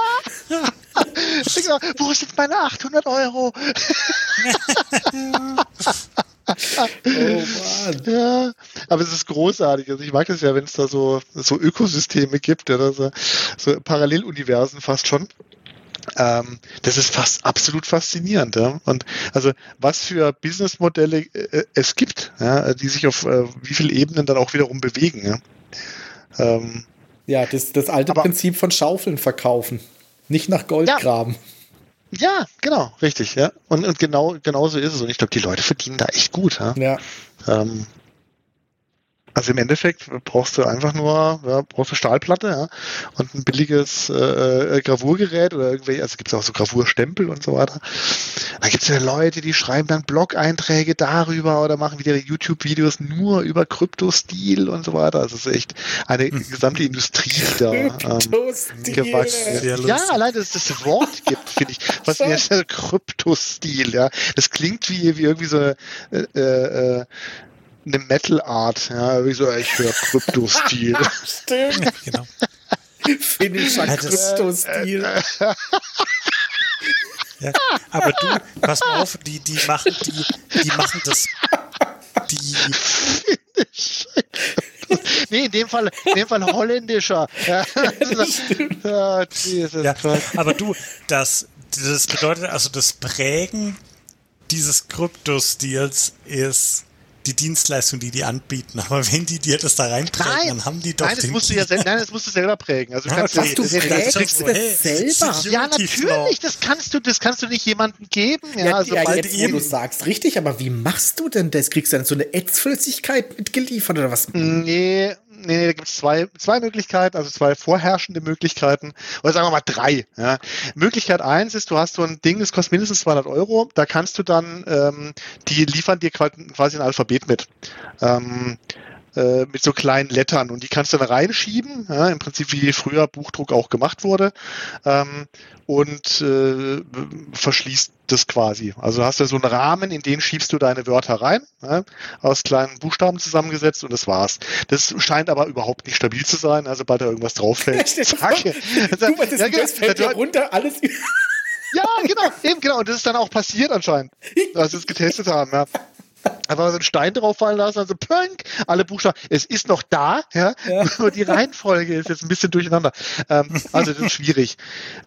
B: Wo sind meine 800 Euro? oh Mann. Ja, aber es ist großartig. Also ich mag es ja, wenn es da so, so Ökosysteme gibt, oder so, so Paralleluniversen fast schon. Ähm, das ist fast absolut faszinierend. Ja? Und also was für Businessmodelle äh, es gibt, ja, die sich auf äh, wie viele Ebenen dann auch wiederum bewegen. Ja,
A: ähm, ja das, das alte aber, Prinzip von Schaufeln verkaufen. Nicht nach Gold ja. graben.
B: Ja, genau, richtig, ja. Und, und genau, genau so ist es. Und ich glaube, die Leute verdienen da echt gut. Ja. ja. Ähm, also im Endeffekt brauchst du einfach nur, ja, brauchst du Stahlplatte ja, und ein billiges äh, äh Gravurgerät oder irgendwelche, also gibt es auch so Gravurstempel und so weiter. Da gibt es ja Leute, die schreiben dann Blog-Einträge darüber oder machen wieder YouTube-Videos nur über Kryptostil und so weiter. Also es ist echt eine hm. gesamte Industrie, die da ähm, gewachsen ist. Ja, allein, dass es das Wort gibt, finde ich. Was mir Kryptostil, ja. Das klingt wie, wie irgendwie so eine äh, äh, eine Metal Art, ja, wie so, ich höre Krypto-Stil.
A: Stimmt. genau. Finnischer Krypto-Stil.
C: Ja, aber du, pass mal auf, die, die machen, die, die machen das, die.
B: nee, in dem Fall, in dem Fall holländischer. Ja,
C: ja, Jesus ja, aber du, das, das bedeutet also das Prägen dieses Kryptostils ist die Dienstleistung, die die anbieten. Aber wenn die dir das da reinprägen, nein, dann haben die doch
B: nein, das musst du ja nein, das musst du selber prägen. Also
A: du kannst okay, du das prägst das, das selber.
B: Ja, natürlich. Das kannst du, das kannst du nicht jemandem geben. Ja,
A: ja, also ja jetzt, eben. du sagst richtig, aber wie machst du denn das? Kriegst du dann so eine Ätzflüssigkeit mitgeliefert oder was?
B: Nee, nee, nee, da gibt es zwei, zwei Möglichkeiten, also zwei vorherrschende Möglichkeiten, oder sagen wir mal drei. Ja. Möglichkeit eins ist, du hast so ein Ding, das kostet mindestens 200 Euro, da kannst du dann, ähm, die liefern dir quasi ein Alphabet mit. Ähm, äh, mit so kleinen Lettern und die kannst du dann reinschieben, ja, im Prinzip wie früher Buchdruck auch gemacht wurde ähm, und äh, verschließt das quasi. Also hast du so einen Rahmen, in den schiebst du deine Wörter rein, ja, aus kleinen Buchstaben zusammengesetzt und das war's. Das scheint aber überhaupt nicht stabil zu sein, also sobald da irgendwas drauf fällt.
A: Zack. du, was ist ja, das fällt ja runter, alles
B: ja, genau, eben genau. Und das ist dann auch passiert anscheinend, als wir es getestet haben. Ja. Einfach so einen Stein drauf fallen lassen, also pönk, alle Buchstaben. Es ist noch da, ja, ja. nur die Reihenfolge ist jetzt ein bisschen durcheinander. Ähm, also das ist schwierig.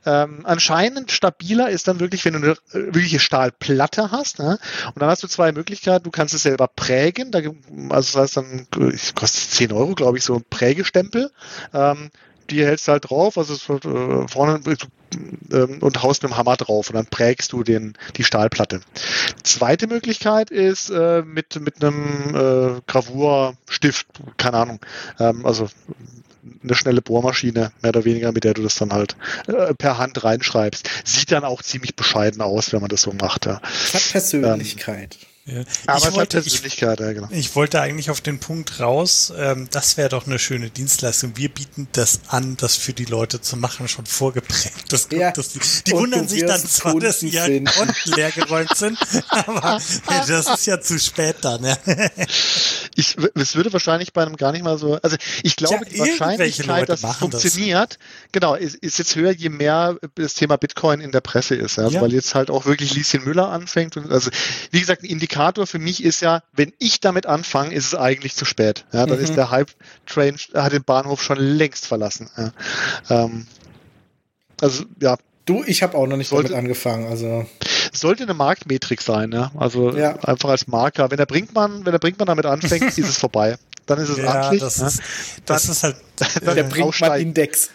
B: Ähm, anscheinend stabiler ist dann wirklich, wenn du eine äh, wirkliche Stahlplatte hast. Ja? Und dann hast du zwei Möglichkeiten. Du kannst es selber prägen. Da, also das heißt dann, kostet 10 Euro, glaube ich, so ein Prägestempel. Ähm, die hältst du halt drauf, also äh, vorne ähm, und haust mit dem Hammer drauf und dann prägst du den, die Stahlplatte. Zweite Möglichkeit ist äh, mit, mit einem äh, Gravurstift, keine Ahnung, ähm, also eine schnelle Bohrmaschine, mehr oder weniger, mit der du das dann halt äh, per Hand reinschreibst. Sieht dann auch ziemlich bescheiden aus, wenn man das so macht. Ja.
A: Hat Persönlichkeit.
C: Ähm, Ja.
B: Aber
C: ich wollte, ich,
B: ja, genau.
C: ich wollte eigentlich auf den Punkt raus, ähm, das wäre doch eine schöne Dienstleistung. Wir bieten das an, das für die Leute zu machen, schon vorgeprägt. Das
A: Ja.
C: Das, die
A: Und
C: wundern sich dann zwar, dass
A: Kunden
C: ihre
A: finden.
C: Konten leergeräumt sind, aber das ist ja zu spät dann. Ja.
B: Ich, es würde wahrscheinlich bei einem gar nicht mal so, also ich glaube,
C: Ja,
B: die Wahrscheinlichkeit, dass es
C: machen das.
B: funktioniert, genau, ist, ist jetzt höher, je mehr das Thema Bitcoin in der Presse ist, ja,
C: Ja.
B: weil jetzt halt auch wirklich Lieschen Müller anfängt und also, wie gesagt, ein Indikator für mich ist ja, wenn ich damit anfange, ist es eigentlich zu spät, ja, dann
A: Mhm.
B: ist der Hype-Train, hat den Bahnhof schon längst verlassen, ja. ähm, also, ja,
A: Du, ich habe auch noch nicht
B: Sollte-
A: damit angefangen. Also
B: sollte eine Marktmetrik sein, ja. Also
A: Ja.
B: einfach als Marker. Wenn der Brinkmann, wenn der Brinkmann damit anfängt, ist es vorbei. Dann ist es
C: Ja,
B: amtlich.
C: das
B: ja.
C: ist, das
B: Dann-
C: ist halt.
B: dann
A: der
C: äh,
A: bringt mal
B: aussteigen.
A: Index.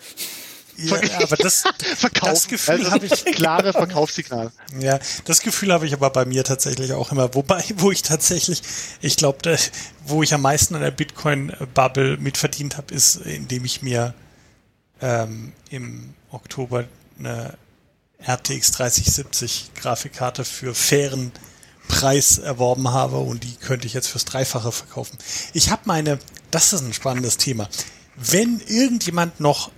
C: Ja, aber das, das Gefühl
B: also,
C: habe ich.
B: klare Verkaufssignal.
C: Ja, das Gefühl habe ich aber bei mir tatsächlich auch immer. Wobei, wo ich tatsächlich, ich glaube, wo ich am meisten an der Bitcoin-Bubble mitverdient habe, ist, indem ich mir ähm, im Oktober eine RTX 3070 Grafikkarte für fairen Preis erworben habe und die könnte ich jetzt fürs Dreifache verkaufen. Ich habe meine, das ist ein spannendes Thema. Wenn irgendjemand noch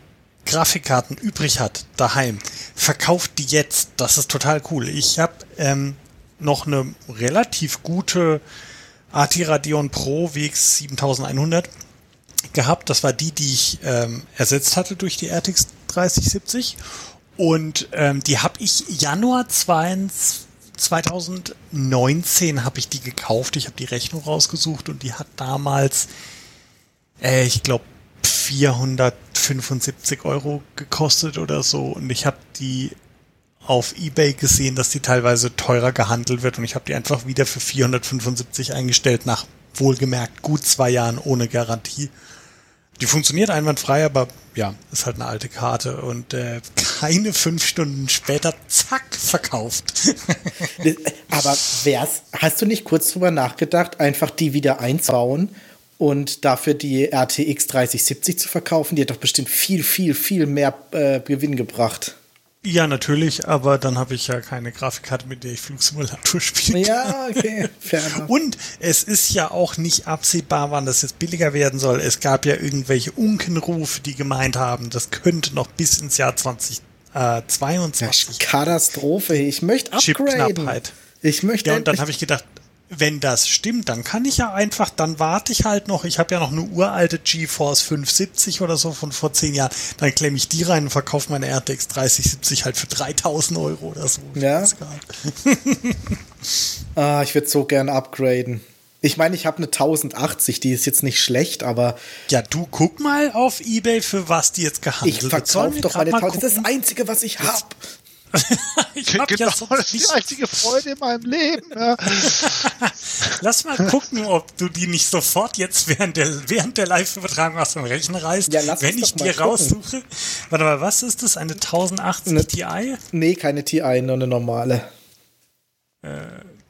C: Grafikkarten übrig hat daheim, verkauft die jetzt. Das ist total cool. Ich habe ähm, noch eine relativ gute AT Radeon Pro WX 7100 gehabt. Das war die, die ich ähm, ersetzt hatte durch die RTX 3070. Und ähm, die habe ich Januar 22 2019 habe ich die gekauft. Ich habe die Rechnung rausgesucht und die hat damals, äh, ich glaube, 475 Euro gekostet oder so. Und ich habe die auf eBay gesehen, dass die teilweise teurer gehandelt wird. Und ich habe die einfach wieder für 475 eingestellt, nach wohlgemerkt gut zwei Jahren ohne Garantie. Die funktioniert einwandfrei, aber ja, ist halt eine alte Karte und äh, keine fünf Stunden später, zack, verkauft.
A: Aber wär's, hast du nicht kurz drüber nachgedacht, einfach die wieder einzubauen und dafür die RTX 3070 zu verkaufen? Die hat doch bestimmt viel, viel, viel mehr äh, Gewinn gebracht.
C: ja, natürlich, aber dann habe ich ja keine Grafikkarte, mit der ich Flugsimulator spiele.
A: Ja, okay, fair enough.
C: Und es ist ja auch nicht absehbar, wann das jetzt billiger werden soll. Es gab ja irgendwelche Unkenrufe, die gemeint haben, das könnte noch bis ins Jahr 2022
A: Katastrophe. Ich möchte upgraden.
C: Chipknappheit.
A: Ich möchte
C: Ja, und dann habe ich gedacht, wenn das stimmt, dann kann ich ja einfach, dann warte ich halt noch. Ich habe ja noch eine uralte GeForce 570 oder so von vor zehn Jahren. Dann klemme ich die rein und verkaufe meine RTX 3070 halt für 3000 Euro oder so.
A: Ja. Ah, ich würde so gern upgraden. Ich meine, ich habe eine 1080, die ist jetzt nicht schlecht, aber
C: Ja, du guck mal auf Ebay, für was die jetzt gehandelt
A: ich
C: wird. Sollen
A: verkaufe doch meine
C: mal
A: 1000. Das ist das? Einzige, was ich habe.
C: ich hab ja
B: genau,
C: sonst
B: das ist die einzige Freude in meinem Leben. Ja.
C: Lass mal gucken, ob du die nicht sofort jetzt während der, während der Live-Übertragung aus dem Rechner reißt.
A: Ja, lass
C: wenn ich dir raussuche. Warte mal, was ist das? Eine 1080
A: Ne-
C: Ti?
A: Nee, keine TI, nur eine normale.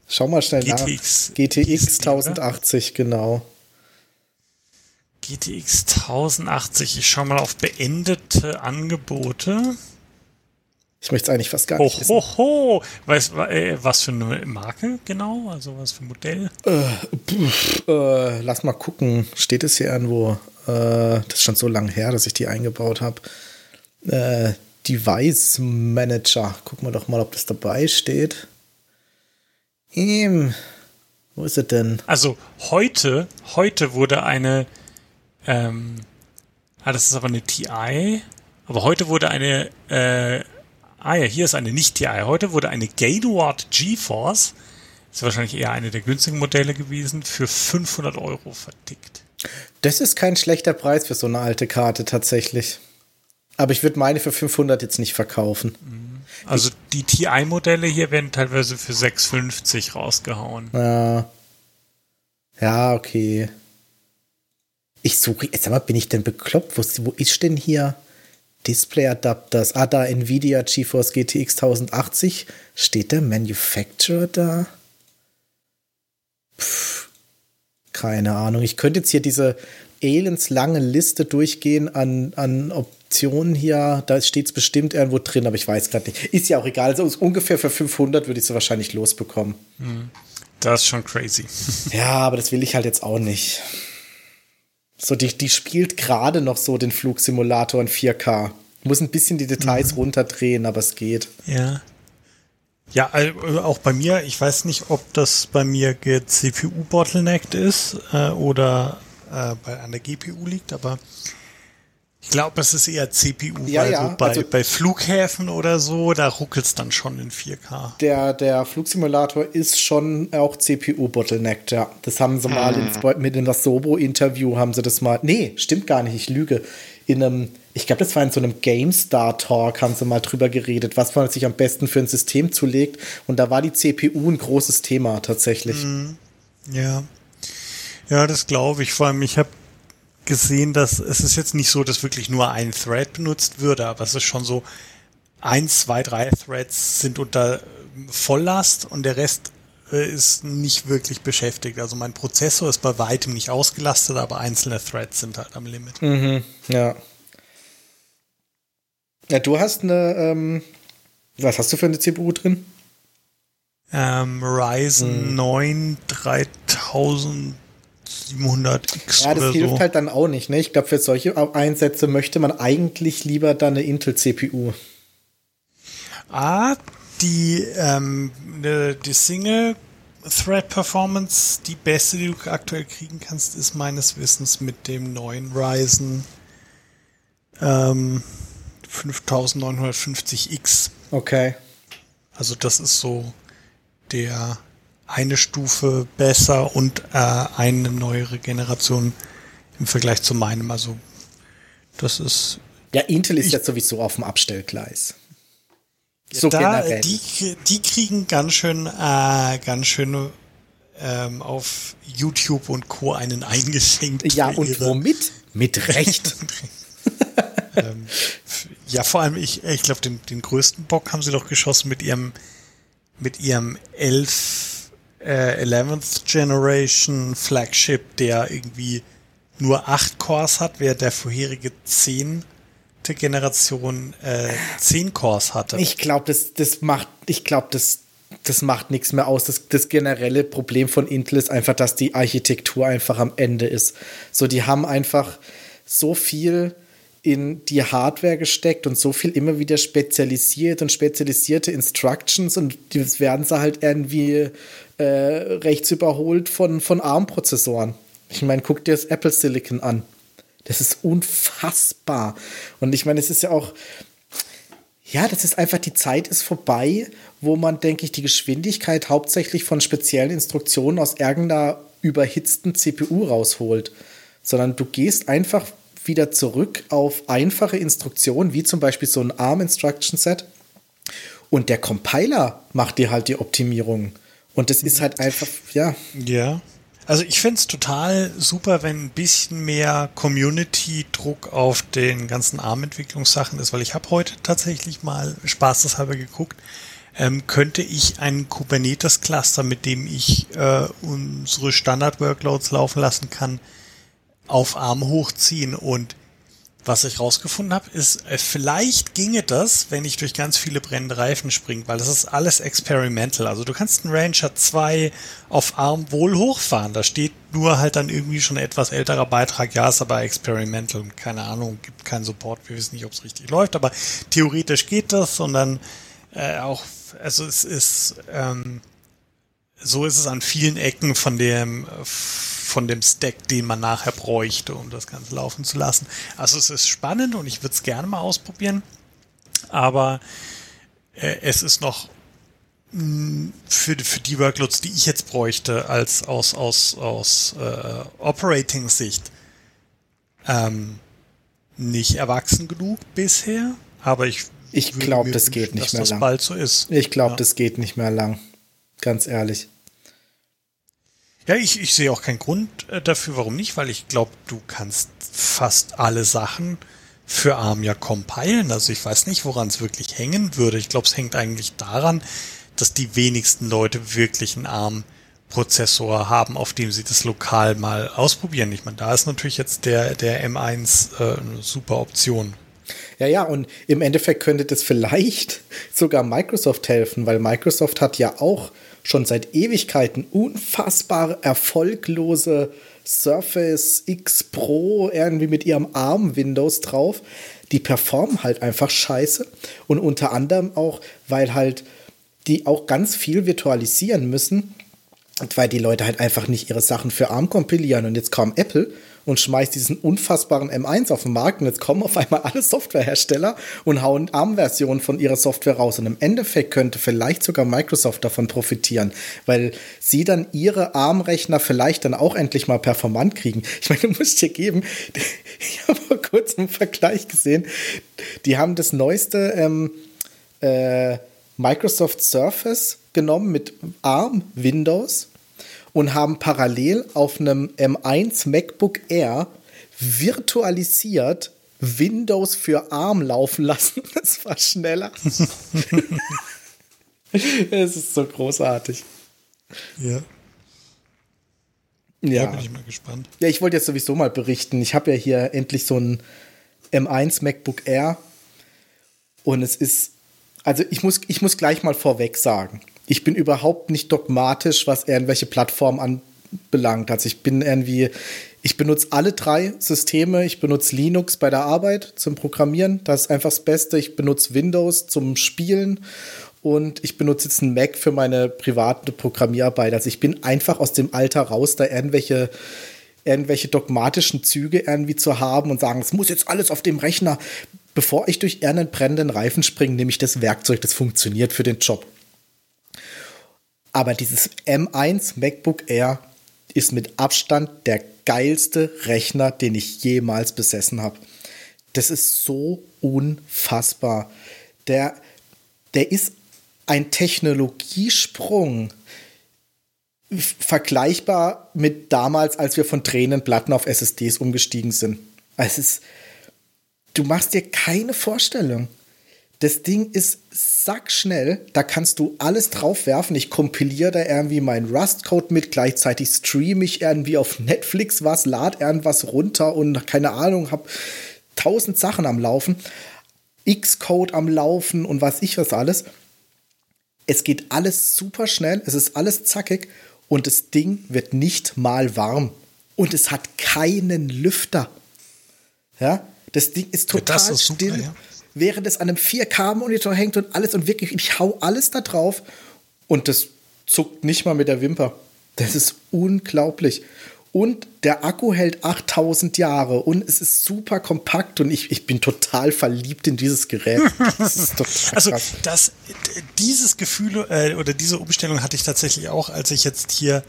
A: Schau mal schnell
C: GTX.
A: nach. GTX
C: Hießen die, oder?
A: 1080, genau.
C: GTX 1080. Ich schau mal auf beendete Angebote.
A: Ich möchte es eigentlich fast gar
C: Ho,
A: nicht wissen.
C: ho, ho. Weißt, äh, was für eine Marke genau? Also was für ein Modell?
A: Äh, lass mal gucken. Steht es hier irgendwo? Äh, das ist schon so lange her, dass ich die eingebaut habe. Äh, Device Manager. Gucken wir doch mal, ob das dabei steht. Ähm, wo ist es denn?
C: Also heute, heute wurde eine, ähm, ah, das ist aber eine TI, aber heute wurde eine, äh, ah ja, hier ist eine nicht TI, heute wurde eine Gainward GeForce, ist wahrscheinlich eher eine der günstigen Modelle gewesen, für 500 Euro vertickt.
A: Das ist kein schlechter Preis für so eine alte Karte tatsächlich. Aber ich würde meine für 500 jetzt nicht verkaufen.
C: Also die TI-Modelle hier werden teilweise für 6,50 rausgehauen.
A: Ja. Ja, okay. Ich suche, jetzt aber bin ich denn bekloppt? Wo, wo ist denn hier Display-Adapters? Ah, da Nvidia GeForce GTX 1080. Steht der Manufacturer da? Pff, keine Ahnung. Ich könnte jetzt hier diese lange Liste durchgehen an, an Optionen hier. Da steht es bestimmt irgendwo drin, aber ich weiß gerade nicht. Ist ja auch egal. Also ungefähr für 500 würde ich sie wahrscheinlich losbekommen.
C: Das ist schon crazy.
A: Ja, aber das will ich halt jetzt auch nicht. So, die, die spielt gerade noch so den Flugsimulator in 4K. Muss ein bisschen die Details mhm. runterdrehen, aber es geht.
C: Ja. Ja, äh, auch bei mir, ich weiß nicht, ob das bei mir CPU-bottlenecked ist äh, oder äh, bei einer GPU liegt, aber ich glaube, es ist eher CPU,
A: ja,
C: weil
A: ja,
C: so bei,
A: also
C: bei Flughäfen oder so, da ruckelt es dann schon in 4K.
A: Der, der Flugsimulator ist schon auch CPU-bottlenecked, ja. Das haben sie mal ins, mit in das Sobo-Interview haben sie das mal. Nee, stimmt gar nicht, ich lüge. In einem, ich glaube, das war in so einem GameStar-Talk, haben sie mal drüber geredet, was man sich am besten für ein System zulegt. Und da war die CPU ein großes Thema tatsächlich.
C: Mhm. Ja. Ja, das glaube ich. Vor allem, ich habe gesehen, dass es ist jetzt nicht so, dass wirklich nur ein Thread benutzt würde, aber es ist schon so, ein, zwei, drei Threads sind unter Volllast und der Rest äh, ist nicht wirklich beschäftigt. Also mein Prozessor ist bei weitem nicht ausgelastet, aber einzelne Threads sind halt am Limit.
A: Mhm, ja. Ja, du hast eine, ähm, was hast du für eine CPU drin?
C: Ähm, Ryzen hm. 9 3000 700X
A: Ja, das hilft so. halt dann auch nicht. Ne? Ich glaube, für solche Einsätze möchte man eigentlich lieber dann eine Intel-CPU.
C: Ah, die, ähm, ne, die Single Thread Performance, die beste, die du aktuell kriegen kannst, ist meines Wissens mit dem neuen Ryzen ähm, 5950X.
A: Okay.
C: Also das ist so der eine Stufe besser und äh, eine neuere Generation im Vergleich zu meinem. Also das ist.
A: Ja, Intel ist ich, jetzt sowieso auf dem Abstellgleis.
C: So da, generell. Die, die kriegen ganz schön, äh, ganz schön ähm, auf YouTube und Co. einen eingeschenkt.
A: Ja, und womit? Mit Recht.
C: ähm, ja, vor allem, ich, ich glaube, den, den größten Bock haben sie doch geschossen mit ihrem, mit ihrem 11 äh, 11th Generation Flagship, der irgendwie nur 8 Cores hat, während der vorherige 10. Generation äh, 10 Cores hatte.
A: Ich glaube, das, das macht, ich glaube, das, das macht nichts mehr aus. Das, das generelle Problem von Intel ist einfach, dass die Architektur einfach am Ende ist. So, die haben einfach so viel in die Hardware gesteckt und so viel immer wieder spezialisiert und spezialisierte Instructions und die werden sie halt irgendwie äh, rechts überholt von, von ARM-Prozessoren. Ich meine, guck dir das Apple Silicon an. Das ist unfassbar. Und ich meine, es ist ja auch, ja, das ist einfach, die Zeit ist vorbei, wo man, denke ich, die Geschwindigkeit hauptsächlich von speziellen Instruktionen aus irgendeiner überhitzten CPU rausholt. Sondern du gehst einfach wieder zurück auf einfache Instruktionen, wie zum Beispiel so ein ARM Instruction Set. Und der Compiler macht dir halt die Optimierung. Und das ist halt einfach, ja.
C: Ja. Also ich finde es total super, wenn ein bisschen mehr Community-Druck auf den ganzen ARM-Entwicklungssachen ist, weil ich habe heute tatsächlich mal spaßeshalber geguckt, ähm, könnte ich einen Kubernetes-Cluster, mit dem ich äh, unsere Standard-Workloads laufen lassen kann, auf Arm hochziehen und was ich rausgefunden habe, ist, äh, vielleicht ginge das, wenn ich durch ganz viele brennende Reifen springe, weil das ist alles experimental. Also du kannst einen Ranger 2 auf Arm wohl hochfahren. Da steht nur halt dann irgendwie schon etwas älterer Beitrag. Ja, ist aber experimental. Keine Ahnung, gibt keinen Support. Wir wissen nicht, ob es richtig läuft, aber theoretisch geht das und dann äh, auch, also es ist, ähm, so ist es an vielen Ecken von dem, von dem Stack, den man nachher bräuchte, um das Ganze laufen zu lassen. Also es ist spannend und ich würde es gerne mal ausprobieren, aber äh, es ist noch mh, mm, für, für die Workloads, die ich jetzt bräuchte, als aus, aus, aus äh, Operating-Sicht ähm, nicht erwachsen genug bisher, aber ich
A: ich glaube, das geht nicht mehr lang.
C: so.
A: Ich glaube, ja. das geht nicht mehr lang. Ganz ehrlich.
C: Ja, ich, ich sehe auch keinen Grund äh, dafür, warum nicht, weil ich glaube, du kannst fast alle Sachen für ARM ja compilen. Also ich weiß nicht, woran es wirklich hängen würde. Ich glaube, es hängt eigentlich daran, dass die wenigsten Leute wirklich einen ARM-Prozessor haben, auf dem sie das lokal mal ausprobieren. Ich meine, da ist natürlich jetzt der, der M1 äh, eine super Option.
A: Ja, ja, und im Endeffekt könnte das vielleicht sogar Microsoft helfen, weil Microsoft hat ja auch schon seit Ewigkeiten unfassbar erfolglose Surface X Pro irgendwie mit ihrem ARM Windows drauf, die performen halt einfach scheiße. Und unter anderem auch, weil halt die auch ganz viel virtualisieren müssen, weil die Leute halt einfach nicht ihre Sachen für ARM kompilieren. Und jetzt kam Apple und schmeißt diesen unfassbaren M1 auf den Markt und jetzt kommen auf einmal alle Softwarehersteller und hauen ARM-Versionen von ihrer Software raus. Und im Endeffekt könnte vielleicht sogar Microsoft davon profitieren, weil sie dann ihre ARM-Rechner vielleicht dann auch endlich mal performant kriegen. Ich meine, du musst dir geben, ich habe vor kurzem einen Vergleich gesehen, die haben das neueste ähm, äh, Microsoft Surface genommen mit ARM Windows und haben parallel auf einem M1 MacBook Air virtualisiert Windows für ARM laufen lassen. Das war schneller. Es ist so großartig.
C: Ja.
A: Ja.
C: Da bin ich mal gespannt.
A: Ja, ich wollte jetzt sowieso mal berichten. Ich habe ja hier endlich so ein M1 MacBook Air. Und es ist, also ich muss, ich muss gleich mal vorweg sagen, ich bin überhaupt nicht dogmatisch, was irgendwelche Plattformen anbelangt. Also ich bin irgendwie, ich benutze alle drei Systeme. Ich benutze Linux bei der Arbeit zum Programmieren. Das ist einfach das Beste. Ich benutze Windows zum Spielen. Und ich benutze jetzt einen Mac für meine private Programmierarbeit. Also ich bin einfach aus dem Alter raus, da irgendwelche irgendwelche dogmatischen Züge irgendwie zu haben und sagen, es muss jetzt alles auf dem Rechner. Bevor ich durch irgendeinen brennenden Reifen springe, nehme ich das Werkzeug, das funktioniert für den Job. Aber dieses M1 MacBook Air ist mit Abstand der geilste Rechner, den ich jemals besessen habe. Das ist so unfassbar. Der, der ist ein Technologiesprung vergleichbar mit damals, als wir von Tränenplatten auf SSDs umgestiegen sind. Es ist, du machst dir keine Vorstellung. Das Ding ist sackschnell, da kannst du alles drauf werfen. Ich kompiliere da irgendwie meinen Rust-Code mit, gleichzeitig streame ich irgendwie auf Netflix was, lad irgendwas runter und keine Ahnung, hab tausend Sachen am Laufen. Xcode am Laufen und was ich was alles. Es geht alles super schnell, es ist alles zackig und das Ding wird nicht mal warm. Und es hat keinen Lüfter. Ja, das Ding ist total
C: das ist super,
A: still.
C: ja
A: während es an einem 4K-Monitor hängt und alles und wirklich, ich hau alles da drauf und das zuckt nicht mal mit der Wimper. Das ist unglaublich. Und der Akku hält 8000 Jahre und es ist super kompakt und ich, ich bin total verliebt in dieses Gerät. Das
C: Also das, dieses Gefühl äh, oder diese Umstellung hatte ich tatsächlich auch, als ich jetzt hier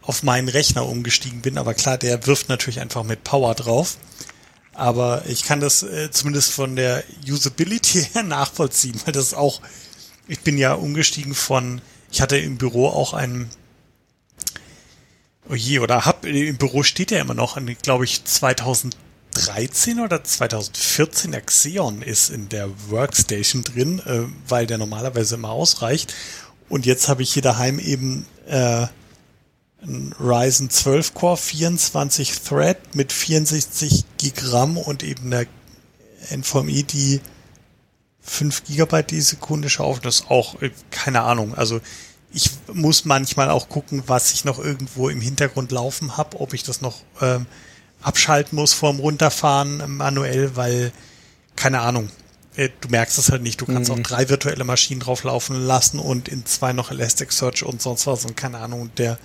C: auf meinen Rechner umgestiegen bin. Aber klar, der wirft natürlich einfach mit Power drauf. Aber ich kann das äh, zumindest von der Usability her nachvollziehen, weil das auch, ich bin ja umgestiegen von, ich hatte im Büro auch einen, oh je, oder hab, im Büro steht ja immer noch, glaube ich, 2013 oder 2014 der Xeon ist in der Workstation drin, äh, weil der normalerweise immer ausreicht. Und jetzt habe ich hier daheim eben äh, ein Ryzen 12 Core 24 Thread mit 64 Gigramm und eben der NVMe, die 5 Gigabyte die Sekunde schaufeln. Das ist auch, äh, keine Ahnung. Also ich muss manchmal auch gucken, was ich noch irgendwo im Hintergrund laufen habe, ob ich das noch ähm, abschalten muss vorm Runterfahren manuell, weil, keine Ahnung, äh, du merkst es halt nicht. Du kannst
A: Mhm.
C: auch drei virtuelle Maschinen drauflaufen lassen und in zwei noch Elasticsearch und sonst was und keine Ahnung. Der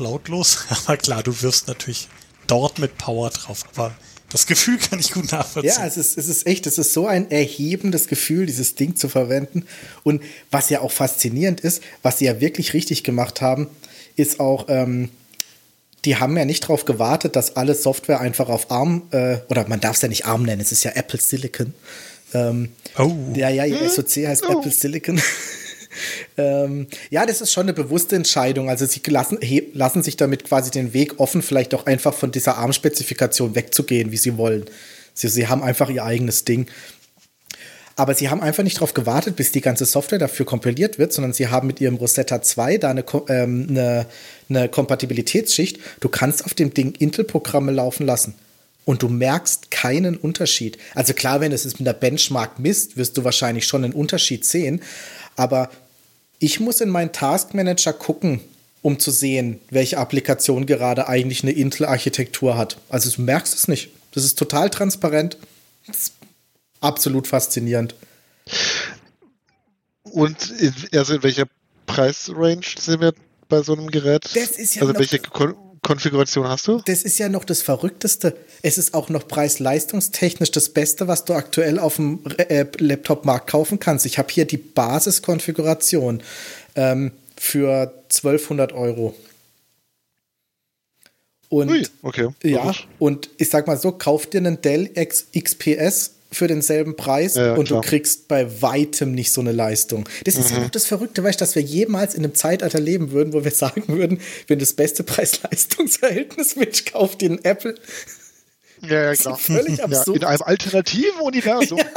C: auch lautlos. Aber klar, du wirst natürlich dort mit Power drauf. Aber das Gefühl kann ich gut nachvollziehen.
A: Ja, es ist, es ist echt, es ist so ein erhebendes Gefühl, dieses Ding zu verwenden. Und was ja auch faszinierend ist, was sie ja wirklich richtig gemacht haben, ist auch, ähm, die haben ja nicht darauf gewartet, dass alle Software einfach auf ARM, äh, oder man darf es ja nicht ARM nennen, es ist ja Apple Silicon. Ähm,
C: Oh.
A: Ja, ja, ihr SOC heißt Apple Silicon. Ähm, ja, das ist schon eine bewusste Entscheidung. Also sie lassen, lassen sich damit quasi den Weg offen, vielleicht auch einfach von dieser ARM-Spezifikation wegzugehen, wie sie wollen. Sie, sie haben einfach ihr eigenes Ding. Aber sie haben einfach nicht darauf gewartet, bis die ganze Software dafür kompiliert wird, sondern sie haben mit ihrem Rosetta 2 da eine, ähm, eine, eine Kompatibilitätsschicht. Du kannst auf dem Ding Intel-Programme laufen lassen. Und du merkst keinen Unterschied. Also klar, wenn es mit der Benchmark misst, wirst du wahrscheinlich schon einen Unterschied sehen. Aber Ich muss in meinen Taskmanager gucken, um zu sehen, welche Applikation gerade eigentlich eine Intel-Architektur hat. Also du merkst es nicht. Das ist total transparent. Das ist absolut faszinierend.
B: Und in, also in welcher Preisrange sind wir bei so einem Gerät?
A: Das ist ja
B: also welche Konfiguration hast du?
A: Das ist ja noch das Verrückteste. Es ist auch noch preis-leistungstechnisch das Beste, was du aktuell auf dem äh, Laptop-Markt kaufen kannst. Ich habe hier die Basiskonfiguration ähm, für 1200 Euro. Und
B: Ui, okay.
A: ja, und ich sag mal so, kauf dir einen Dell X XPS für denselben Preis
B: Ja,
A: und
B: klar.
A: du kriegst bei weitem nicht so eine Leistung. Das ist ja noch das Verrückte, weißt dass wir jemals in einem Zeitalter leben würden, wo wir sagen würden, wenn das beste Preis-Leistungs-Verhältnis willst, kauf dir einen Apple.
B: Ja, ja,
A: ist
B: klar.
A: völlig
B: Ja,
A: absurd.
B: in einem alternativen Universum.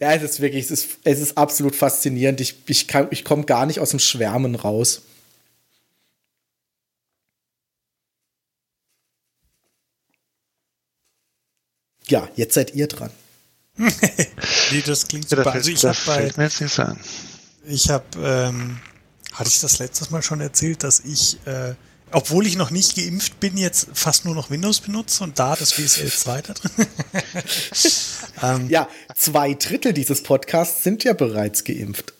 A: Ja, es ist wirklich, es ist, es ist absolut faszinierend. Ich, ich, kann- ich komme gar nicht aus dem Schwärmen raus. Ja, jetzt seid ihr dran.
C: Nee, das klingt
B: Ja,
C: super. Also ich habe bei, ich habe, ähm, hatte ich das letztes Mal schon erzählt, dass ich, äh, obwohl ich noch nicht geimpft bin, jetzt fast nur noch Windows benutze und da das WSL 2 da drin. ähm,
A: Ja, zwei Drittel dieses Podcasts sind ja bereits geimpft.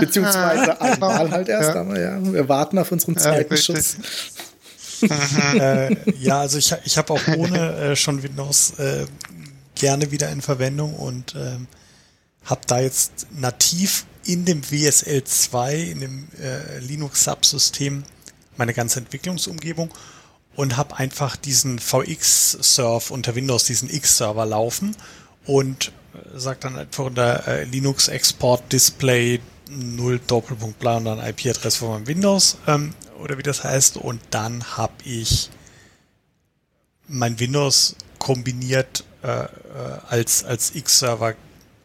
A: Beziehungsweise einmal halt erst,
B: Ja.
A: aber ja, wir warten auf unseren zweiten
B: richtig.
A: Schuss.
C: Äh, ja, also ich, ich habe auch ohne äh, schon Windows äh, gerne wieder in Verwendung und ähm, habe da jetzt nativ in dem WSL 2, in dem äh, Linux-Subsystem, meine ganze Entwicklungsumgebung und habe einfach diesen VX-Surf unter Windows, diesen X-Server laufen und äh, sagt dann einfach unter äh, Linux Export Display 0 Doppelpunkt bla und dann IP-Adresse von meinem Windows ähm, oder wie das heißt und dann habe ich mein Windows kombiniert äh, äh, als, als X-Server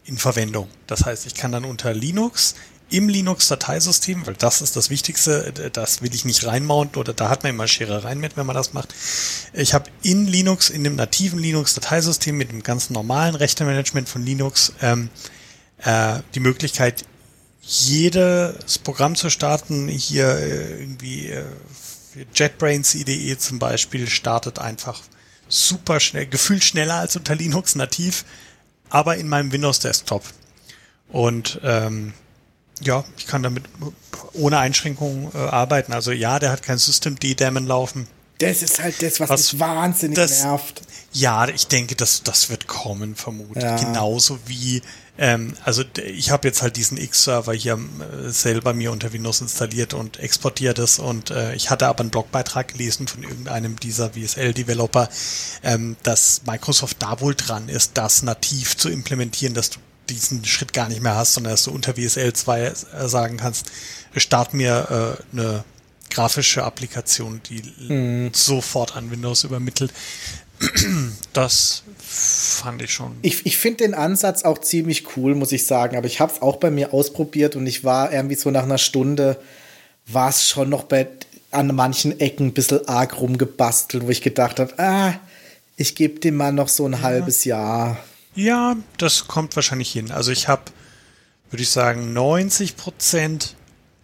C: in Verwendung. Das heißt, ich kann dann unter Linux im Linux-Dateisystem, weil das ist das Wichtigste, äh, das will ich nicht reinmounten oder da hat man immer Scherereien mit, wenn man das macht. Ich habe in Linux, in dem nativen Linux-Dateisystem mit dem ganz normalen Rechtemanagement von Linux ähm, äh, die Möglichkeit, jedes Programm zu starten. Hier äh, irgendwie äh, JetBrains IDE zum Beispiel startet einfach super schnell, gefühlt schneller als unter Linux nativ, aber in meinem Windows Desktop. Und ähm, ja, ich kann damit ohne Einschränkungen äh, arbeiten. Also ja, der hat kein System-D-Daemon laufen.
A: Das ist halt das, was,
C: Was-
A: mich wahnsinnig
C: das-
A: nervt.
C: Ja, ich denke, das, das wird kommen, vermutlich.
A: Ja.
C: Genauso wie, ähm, also ich habe jetzt halt diesen X-Server hier selber mir unter Windows installiert und exportiert es und äh, ich hatte aber einen Blogbeitrag gelesen von irgendeinem dieser WSL-Developer, ähm, dass Microsoft da wohl dran ist, das nativ zu implementieren, dass du diesen Schritt gar nicht mehr hast, sondern dass du unter WSL 2 äh, sagen kannst, start mir äh, eine grafische Applikation, die l- sofort an Windows übermittelt. Das fand ich schon.
A: Ich, ich finde den Ansatz auch ziemlich cool, muss ich sagen. Aber ich habe es auch bei mir ausprobiert und ich war irgendwie so nach einer Stunde, war es schon noch bei, an manchen Ecken ein bisschen arg rumgebastelt, wo ich gedacht habe, ah, ich gebe dem mal noch so ein halbes Jahr.
C: Ja, das kommt wahrscheinlich hin. Also ich habe, würde ich sagen, 90 Prozent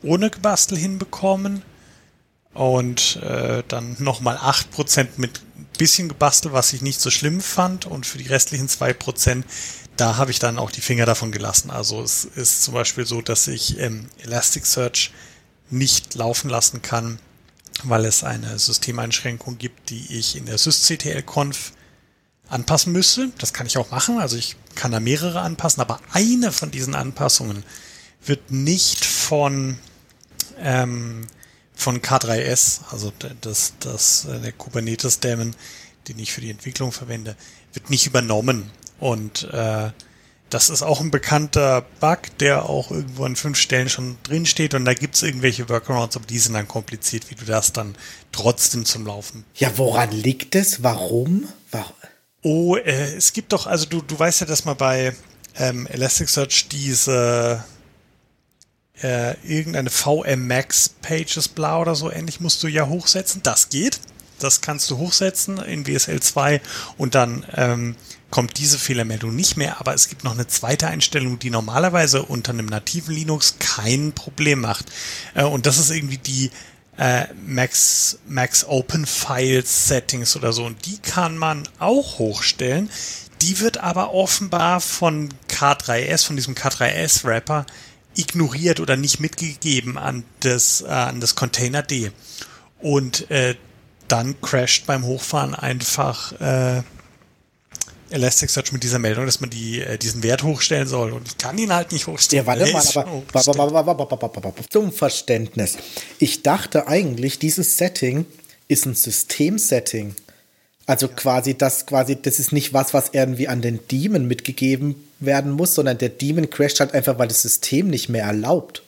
C: ohne Gebastel hinbekommen und äh, dann nochmal 8 Prozent mit ein bisschen Gebastel, was ich nicht so schlimm fand und für die restlichen 2 Prozent, da habe ich dann auch die Finger davon gelassen. Also es ist zum Beispiel so, dass ich ähm, Elasticsearch nicht laufen lassen kann, weil es eine Systemeinschränkung gibt, die ich in der sysctl-conf anpassen müsste. Das kann ich auch machen. Also ich kann da mehrere anpassen, aber eine von diesen Anpassungen wird nicht von, ähm, von K3S, also das, das, äh, der Kubernetes-Daemon, den ich für die Entwicklung verwende, wird nicht übernommen. Und äh, das ist auch ein bekannter Bug, der auch irgendwo an fünf Stellen schon drin steht. Und da gibt es irgendwelche Workarounds, aber die sind dann kompliziert, wie du das dann trotzdem zum Laufen
A: Ja, woran liegt es? Warum? Warum?
C: Oh, äh, es gibt doch, also du, du weißt ja, dass man bei ähm, Elasticsearch diese äh, irgendeine VM Max Pages bla oder so ähnlich musst du ja hochsetzen. Das geht. Das kannst du hochsetzen in WSL 2 und dann ähm, kommt diese Fehlermeldung nicht mehr. Aber es gibt noch eine zweite Einstellung, die normalerweise unter einem nativen Linux kein Problem macht. Äh, und das ist irgendwie die äh, Max, Max Open Files Settings oder so. Und die kann man auch hochstellen. Die wird aber offenbar von K3S, von diesem K3S-Wrapper, ignoriert oder nicht mitgegeben an das, äh, an das Container D. Und äh, dann crasht beim Hochfahren einfach äh, Elasticsearch mit dieser Meldung, dass man die, äh, diesen Wert hochstellen soll. Und ich kann ihn halt nicht hochstellen.
A: Ja, warte mal, aber zum Verständnis. Ich dachte eigentlich, dieses Setting ist ein Systemsetting. Also quasi das quasi, das ist nicht was, was irgendwie an den Demon mitgegeben werden muss, sondern der Demon crasht halt einfach, weil das System nicht mehr erlaubt.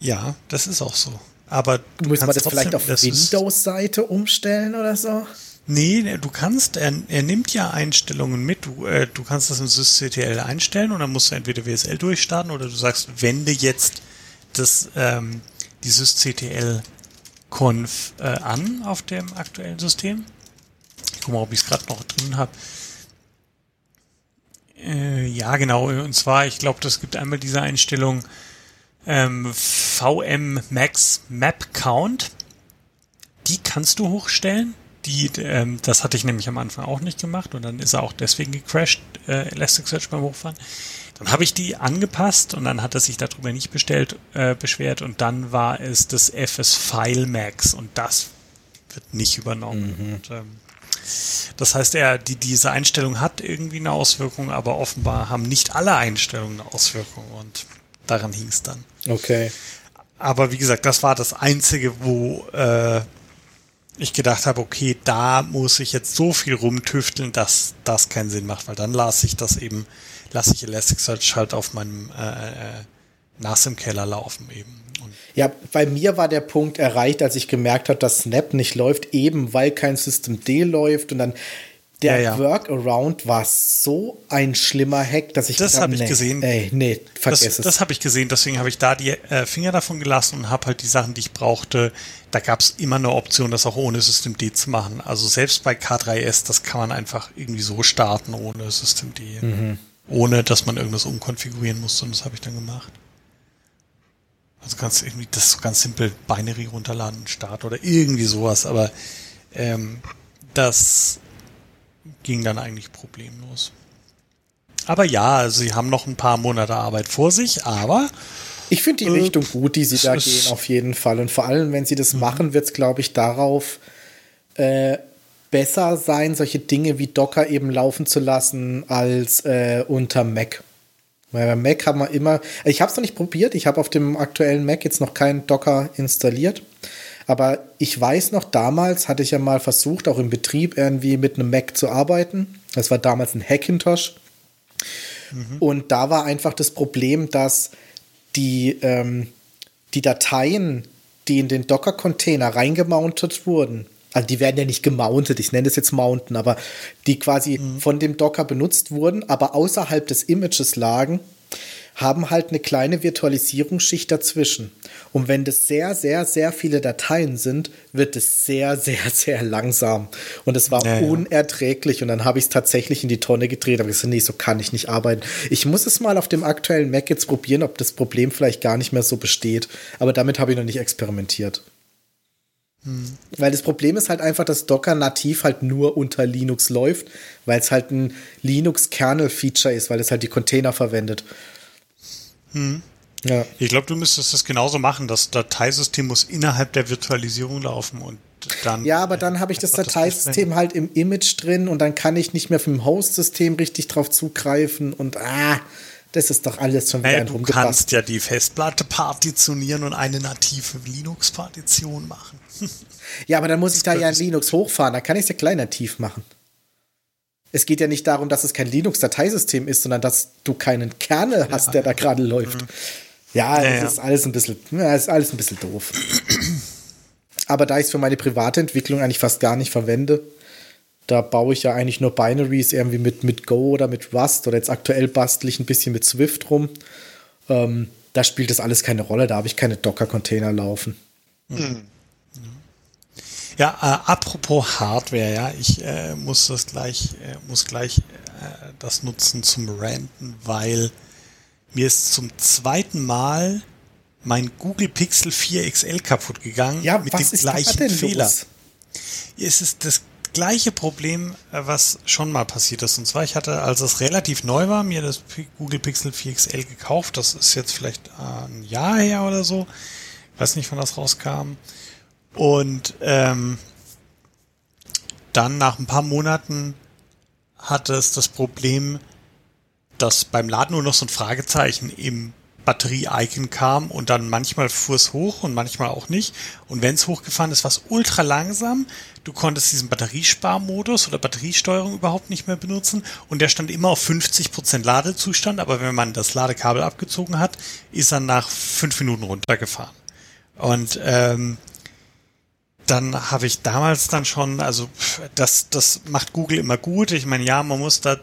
C: Ja, das ist auch so. Aber
A: muss man das vielleicht auf Windows-Seite umstellen oder so?
C: Nee, du kannst, er, er nimmt ja Einstellungen mit. Du, äh, du kannst das im sysctl einstellen und dann musst du entweder WSL durchstarten oder du sagst, wende jetzt das, ähm, die sysctl-conf äh, an auf dem aktuellen System. Guck mal, ob ich es gerade noch drin habe. Äh, ja, genau. Und zwar, ich glaube, das gibt einmal diese Einstellung ähm, VM Max Map Count. Die kannst du hochstellen die, ähm, das hatte ich nämlich am Anfang auch nicht gemacht und dann ist er auch deswegen gecrashed, äh, Elasticsearch beim Hochfahren. Dann habe ich die angepasst und dann hat er sich darüber nicht bestellt, äh, beschwert und dann war es das FS File Max und das wird nicht übernommen. Mhm. Und, ähm, das heißt, er, die, diese Einstellung hat irgendwie eine Auswirkung, aber offenbar haben nicht alle Einstellungen eine Auswirkung und daran hing es dann.
A: Okay.
C: Aber wie gesagt, das war das Einzige, wo äh, ich gedacht habe, okay, da muss ich jetzt so viel rumtüfteln, dass das keinen Sinn macht, weil dann lasse ich das eben, lasse ich Elasticsearch halt auf meinem äh, äh, NAS im Keller laufen eben.
A: Ja, bei mir war der Punkt erreicht, als ich gemerkt habe, dass Snap nicht läuft, eben weil kein System D läuft und dann der ja, ja. Workaround war so ein schlimmer Hack, dass ich
C: das habe ich nee, gesehen.
A: Ey, nee,
C: vergiss das, es. Das habe ich gesehen, deswegen habe ich da die äh, Finger davon gelassen und habe halt die Sachen, die ich brauchte. Da gab es immer eine Option, das auch ohne System D zu machen. Also selbst bei K3S, das kann man einfach irgendwie so starten ohne System D, mhm. ohne dass man irgendwas umkonfigurieren muss. Und das habe ich dann gemacht. Also kannst du irgendwie das so ganz simpel Binary runterladen, Start oder irgendwie sowas. Aber ähm, das ging dann eigentlich problemlos. Aber ja, sie haben noch ein paar Monate Arbeit vor sich, aber.
A: Ich finde die äh, Richtung gut, die sie da gehen, auf jeden Fall. Und vor allem, wenn sie das mhm. machen, wird es, glaube ich, darauf äh, besser sein, solche Dinge wie Docker eben laufen zu lassen, als äh, unter Mac. Weil bei Mac haben wir immer, ich habe es noch nicht probiert, ich habe auf dem aktuellen Mac jetzt noch keinen Docker installiert. Aber ich weiß noch, damals hatte ich ja mal versucht, auch im Betrieb irgendwie mit einem Mac zu arbeiten. Das war damals ein Hackintosh. Mhm. Und da war einfach das Problem, dass die, ähm, die Dateien, die in den Docker-Container reingemountet wurden, also die werden ja nicht gemountet, ich nenne es jetzt Mounten, aber die quasi mhm. von dem Docker benutzt wurden, aber außerhalb des Images lagen, haben halt eine kleine Virtualisierungsschicht dazwischen. Und wenn das sehr, sehr, sehr viele Dateien sind, wird es sehr, sehr, sehr langsam. Und es war ja. unerträglich. Und dann habe ich es tatsächlich in die Tonne gedreht. Aber ich gesagt, nee, so kann ich nicht arbeiten. Ich muss es mal auf dem aktuellen Mac jetzt probieren, ob das Problem vielleicht gar nicht mehr so besteht. Aber damit habe ich noch nicht experimentiert. Hm. Weil das Problem ist halt einfach, dass Docker nativ halt nur unter Linux läuft, weil es halt ein Linux-Kernel-Feature ist, weil es halt die Container verwendet.
C: Hm. Ja. Ich glaube, du müsstest das genauso machen. Das Dateisystem muss innerhalb der Virtualisierung laufen und dann.
A: Ja, aber dann habe ich das Dateisystem das halt im Image drin und dann kann ich nicht mehr vom Host-System richtig drauf zugreifen und ah, das ist doch alles schon
C: wieder naja, ein Du kannst ja die Festplatte partitionieren und eine native Linux-Partition machen.
A: ja, aber dann muss ich da ja ein Linux hochfahren, da kann ich es ja klein nativ machen es geht ja nicht darum, dass es kein Linux-Dateisystem ist, sondern dass du keinen Kernel hast, der da gerade läuft. Mhm. Ja, ja, das ist alles ein bisschen, ja, ist alles ein bisschen doof. Aber da ich es für meine private Entwicklung eigentlich fast gar nicht verwende, da baue ich ja eigentlich nur Binaries irgendwie mit, mit Go oder mit Rust oder jetzt aktuell bastel ich ein bisschen mit Swift rum. Ähm, da spielt das alles keine Rolle, da habe ich keine Docker-Container laufen. Mhm.
C: Ja, äh, apropos Hardware, ja, ich äh, muss das gleich, äh, muss gleich äh, das nutzen zum Ranten, weil mir ist zum zweiten Mal mein Google Pixel 4 XL kaputt gegangen
A: Ja,
C: mit dem gleichen Fehler.
A: los?
C: Es ist das gleiche Problem, äh, was schon mal passiert ist. Und zwar, ich hatte, als es relativ neu war, mir das Google Pixel 4 XL gekauft. Das ist jetzt vielleicht äh, ein Jahr her oder so. Ich weiß nicht, wann das rauskam. Und ähm, dann nach ein paar Monaten hatte es das Problem, dass beim Laden nur noch so ein Fragezeichen im Batterie-Icon kam und dann manchmal fuhr es hoch und manchmal auch nicht. Und wenn es hochgefahren ist, war es ultra langsam. Du konntest diesen Batteriesparmodus oder Batteriesteuerung überhaupt nicht mehr benutzen und der stand immer auf 50% Ladezustand, aber wenn man das Ladekabel abgezogen hat, ist er nach fünf Minuten runtergefahren. Und ähm, dann habe ich damals dann schon, also das, das macht Google immer gut. Ich meine, ja, man muss da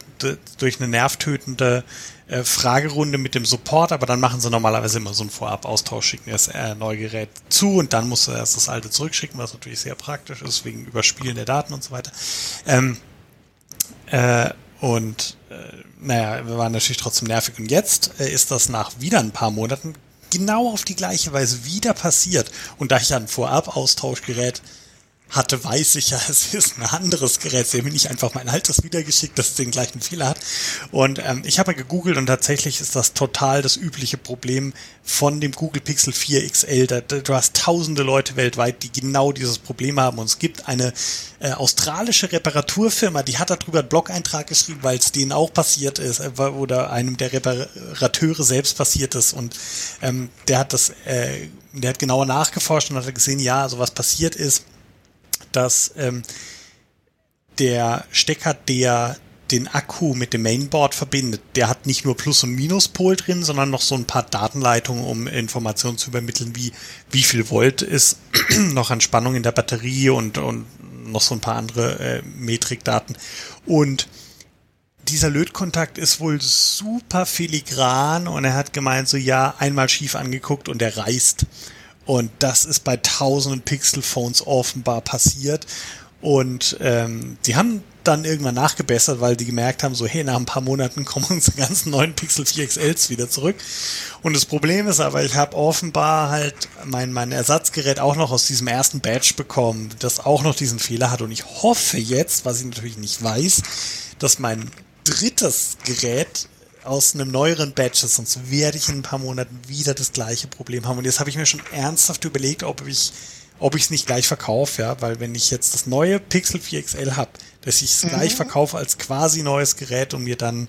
C: durch eine nervtötende äh, Fragerunde mit dem Support, aber dann machen sie normalerweise immer so einen Vorab-Austausch, schicken das äh, neue Gerät zu und dann musst du erst das alte zurückschicken, was natürlich sehr praktisch ist, wegen Überspielen der Daten und so weiter. Ähm, äh, und äh, naja, wir waren natürlich trotzdem nervig. Und jetzt äh, ist das nach wieder ein paar Monaten genau auf die gleiche Weise wieder passiert. Und da ich ja ein Vorab-Austauschgerät hatte, weiß ich ja, es ist ein anderes Gerät. Sie haben mir nicht einfach mein altes wiedergeschickt, das den gleichen Fehler hat. Und ähm, ich habe ja gegoogelt und tatsächlich ist das total das übliche Problem von dem Google Pixel 4 XL. Da, da, du hast tausende Leute weltweit, die genau dieses Problem haben. Und es gibt eine äh, australische Reparaturfirma, die hat darüber einen Blog-Eintrag geschrieben, weil es denen auch passiert ist äh, oder einem der Reparateure selbst passiert ist. Und ähm, der hat das, äh, der hat genauer nachgeforscht und hat gesehen, ja, also was passiert ist, dass ähm, der Stecker, der den Akku mit dem Mainboard verbindet, der hat nicht nur Plus- und Minuspol drin, sondern noch so ein paar Datenleitungen, um Informationen zu übermitteln, wie wie viel Volt ist noch an Spannung in der Batterie und, und noch so ein paar andere äh, Metrikdaten. Und dieser Lötkontakt ist wohl super filigran und er hat gemeint, so ja, einmal schief angeguckt und er reißt. Und das ist bei tausenden Pixel-Phones offenbar passiert. Und ähm, die haben dann irgendwann nachgebessert, weil die gemerkt haben, so hey, nach ein paar Monaten kommen unsere ganzen neuen Pixel 4 XLs wieder zurück. Und das Problem ist aber, ich habe offenbar halt mein, mein Ersatzgerät auch noch aus diesem ersten Batch bekommen, das auch noch diesen Fehler hat. Und ich hoffe jetzt, was ich natürlich nicht weiß, dass mein drittes Gerät aus einem neueren Batch ist, sonst werde ich in ein paar Monaten wieder das gleiche Problem haben. Und jetzt habe ich mir schon ernsthaft überlegt, ob ich ob ich es nicht gleich verkaufe, ja, weil wenn ich jetzt das neue Pixel 4 XL habe, dass ich es mhm. gleich verkaufe als quasi neues Gerät und mir dann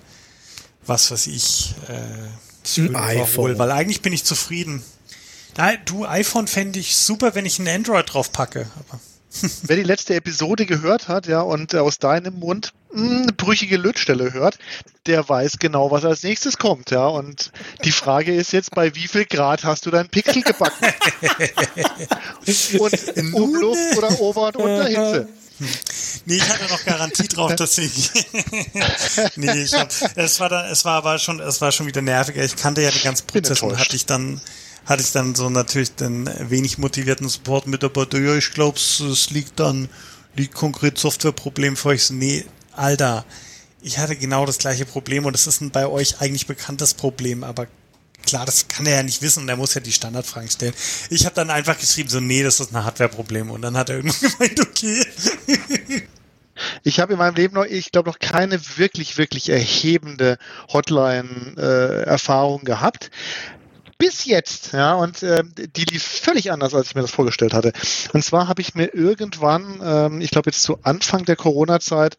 C: was weiß ich äh,
A: ein iPhone,
C: weil eigentlich bin ich zufrieden. Na, du iPhone fände ich super, wenn ich ein Android drauf packe, aber
B: Wer die letzte Episode gehört hat, ja, und aus deinem Mund brüchige Lötstelle hört, der weiß genau, was als nächstes kommt, ja. Und die Frage ist jetzt, bei wie viel Grad hast du dein Pixel gebacken? und Umluft oder Ober- und Unterhitze?
C: Nee, ich hatte noch Garantie drauf, dass ich. nee, ich hab, es war dann, es war aber schon, es war schon wieder nerviger. Ich kannte ja den ganzen Prozess und hatte ich dann, hatte ich dann so natürlich den wenig motivierten Support-Mitarbeiter, ja, ich glaube, es liegt dann, liegt konkret Softwareproblem vor euch. Nee, Alter, ich hatte genau das gleiche Problem und es ist ein bei euch eigentlich bekanntes Problem, aber klar, das kann er ja nicht wissen und er muss ja die Standardfragen stellen. Ich habe dann einfach geschrieben, so, nee, das ist ein Hardware-Problem und dann hat er irgendwann gemeint, okay.
B: Ich habe in meinem Leben noch, ich glaube, noch keine wirklich, wirklich erhebende Hotline-Erfahrung äh, gehabt bis jetzt, ja, und äh, die lief völlig anders, als ich mir das vorgestellt hatte. Und zwar habe ich mir irgendwann, ähm, ich glaube jetzt zu Anfang der Corona-Zeit,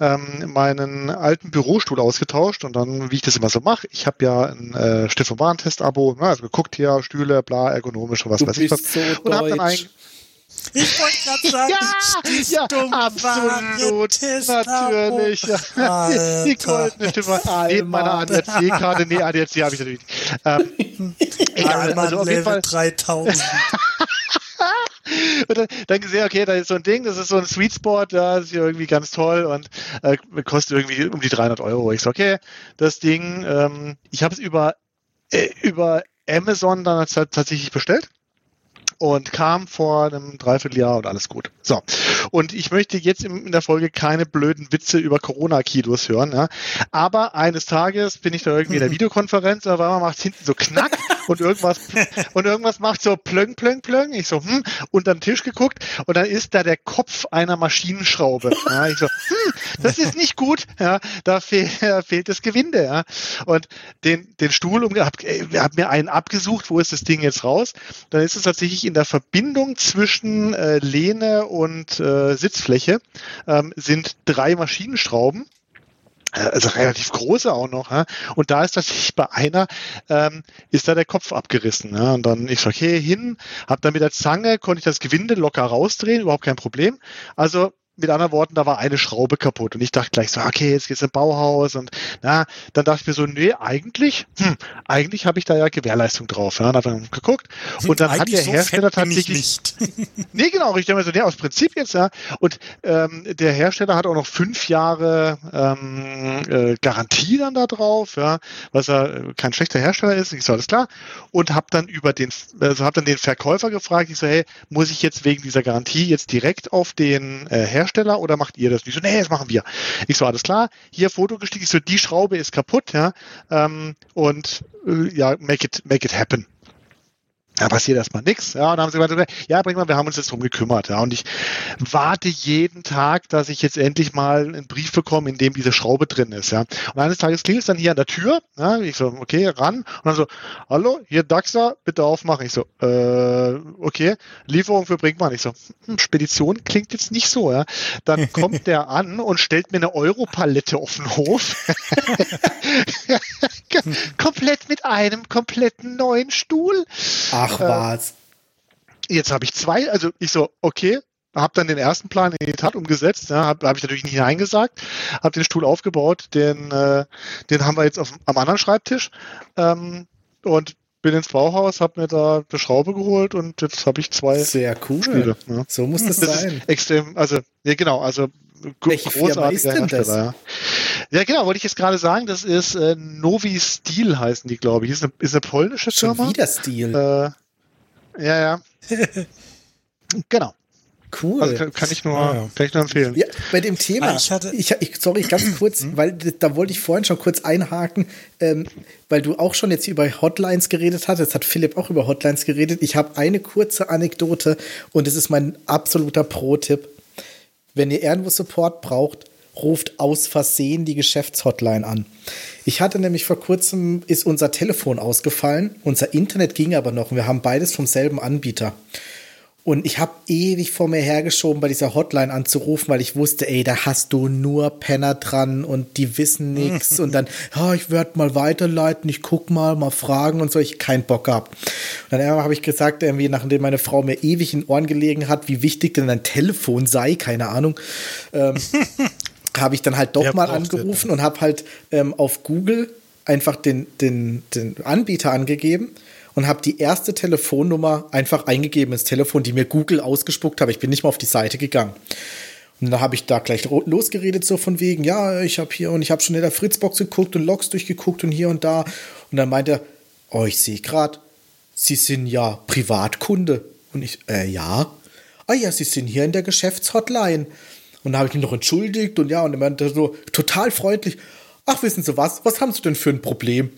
B: ähm, meinen alten Bürostuhl ausgetauscht und dann, wie ich das immer so mache, ich habe ja ein äh, Stift- und Warentest-Abo, also geguckt hier, Stühle, bla, ergonomisch und was
A: du
B: weiß ich was.
A: So
B: und habe dann eigentlich
C: ich wollte gerade sagen,
B: ja, ja, absolut, natürlich. Ja. Die goldene Stimme neben meiner ADAC-Karte. Nee, ADAC habe ich natürlich nicht. Ähm,
C: egal, also auf jeden Fall 3000.
B: und dann, dann gesehen, okay, da ist so ein Ding, das ist so ein Sweet Spot, da ist irgendwie ganz toll und äh, kostet irgendwie um die 300 Euro. Ich so, okay, das Ding, ähm, ich habe es über, äh, über Amazon dann tatsächlich bestellt und kam vor einem Dreivierteljahr und alles gut. So. Und ich möchte jetzt in der Folge keine blöden Witze über Corona-Kilos hören. Ja. Aber eines Tages bin ich da irgendwie in der Videokonferenz, aber man macht hinten so knack und irgendwas und irgendwas macht so plöng, plöng, plöng. Ich so, hm, unter den Tisch geguckt und dann ist da der Kopf einer Maschinenschraube. Ja, ich so, hm, das ist nicht gut. Ja, da, fehl, da fehlt das Gewinde. Ja. Und den, den Stuhl umgehabt, wir haben mir einen abgesucht, wo ist das Ding jetzt raus? Dann ist es tatsächlich in der Verbindung zwischen äh, Lehne und äh, Sitzfläche ähm, sind drei Maschinenschrauben äh, also relativ große auch noch. Ja? Und da ist tatsächlich bei einer, ähm, ist da der Kopf abgerissen. Ja? Und dann ich so, okay, hin, hab dann mit der Zange, konnte ich das Gewinde locker rausdrehen, überhaupt kein Problem. Also mit anderen Worten, da war eine Schraube kaputt. Und ich dachte gleich so, okay, jetzt geht's im Bauhaus. Und na, dann dachte ich mir so, nee, eigentlich, hm, eigentlich habe ich da ja Gewährleistung drauf. Ja, und dann geguckt. Und dann hat der so Hersteller tatsächlich. nee, genau, ich denke mir so, nee, aus Prinzip jetzt, ja. Und ähm, der Hersteller hat auch noch fünf Jahre ähm, äh, Garantie dann da drauf, ja, was er äh, kein schlechter Hersteller ist. Ich so, alles klar. Und habe dann über den, also habe dann den Verkäufer gefragt, ich so, hey, muss ich jetzt wegen dieser Garantie jetzt direkt auf den äh, Hersteller Hersteller oder macht ihr das? Die so, nee, das machen wir. Ich so, alles klar, hier Foto gestiegen, ich so, die Schraube ist kaputt, ja, ähm, und äh, ja, make it, make it happen da passiert erstmal nichts. Ja, und dann haben sie gesagt, ja, bring mal, wir haben uns jetzt drum gekümmert. Ja, und ich warte jeden Tag, dass ich jetzt endlich mal einen Brief bekomme, in dem diese Schraube drin ist. Ja, und eines Tages klingelt es dann hier an der Tür. Ja, ich so, okay, ran. Und dann so, hallo, hier Daxa, bitte aufmachen. Ich so, äh, okay, Lieferung für Brinkmann. Ich so, hm, Spedition klingt jetzt nicht so. Ja, dann kommt der an und stellt mir eine Europalette auf den Hof. Komplett mit einem kompletten neuen Stuhl.
A: Ach äh, was.
B: Jetzt habe ich zwei, also ich so, okay, habe dann den ersten Plan in die Tat umgesetzt, ja, habe hab ich natürlich nicht hineingesagt, habe den Stuhl aufgebaut, den, äh, den haben wir jetzt auf, am anderen Schreibtisch ähm, und bin ins Bauhaus, habe mir da eine Schraube geholt und jetzt habe ich zwei
A: Sehr cool. Spiele. Ja. So muss das, das sein.
B: extrem, also ja, genau, also
A: Welche großartiger Hersteller.
B: Ja. ja. genau, wollte ich jetzt gerade sagen, das ist äh, Novi Steel heißen die, glaube ich. Ist eine, ist eine polnische Firma.
A: Schon wieder Steel.
B: Äh, ja, ja. genau.
A: Cool.
B: Also kann, kann, ich nur, ah, ja. kann ich nur empfehlen.
A: Ja, bei dem Thema, ah, ich hatte, ich, ich, sorry, ganz kurz, mhm. weil da wollte ich vorhin schon kurz einhaken, ähm, weil du auch schon jetzt über Hotlines geredet hast. Jetzt hat Philipp auch über Hotlines geredet. Ich habe eine kurze Anekdote und es ist mein absoluter Pro-Tipp. Wenn ihr irgendwo Support braucht, ruft aus Versehen die Geschäftshotline an. Ich hatte nämlich vor kurzem, ist unser Telefon ausgefallen, unser Internet ging aber noch und wir haben beides vom selben Anbieter. Und ich habe ewig vor mir hergeschoben, bei dieser Hotline anzurufen, weil ich wusste, ey, da hast du nur Penner dran und die wissen nichts. und dann, ja, ich werde mal weiterleiten, ich guck mal, mal fragen und so. Ich keinen Bock gehabt. Und dann habe ich gesagt, irgendwie, nachdem meine Frau mir ewig in Ohren gelegen hat, wie wichtig denn ein Telefon sei, keine Ahnung. Ähm, habe ich dann halt doch Wer mal angerufen und habe halt ähm, auf Google einfach den, den, den Anbieter angegeben und habe die erste Telefonnummer einfach eingegeben ins Telefon, die mir Google ausgespuckt habe. Ich bin nicht mal auf die Seite gegangen. Und da habe ich da gleich losgeredet, so von wegen, ja, ich habe hier und ich habe schon in der Fritzbox geguckt und Logs durchgeguckt und hier und da. Und dann meinte er, oh, ich sehe gerade, Sie sind ja Privatkunde. Und ich, äh, ja. Ah ja, Sie sind hier in der Geschäftshotline. Und da habe ich ihn noch entschuldigt und ja, und er meinte so total freundlich, ach, wissen Sie was, was haben Sie denn für ein Problem?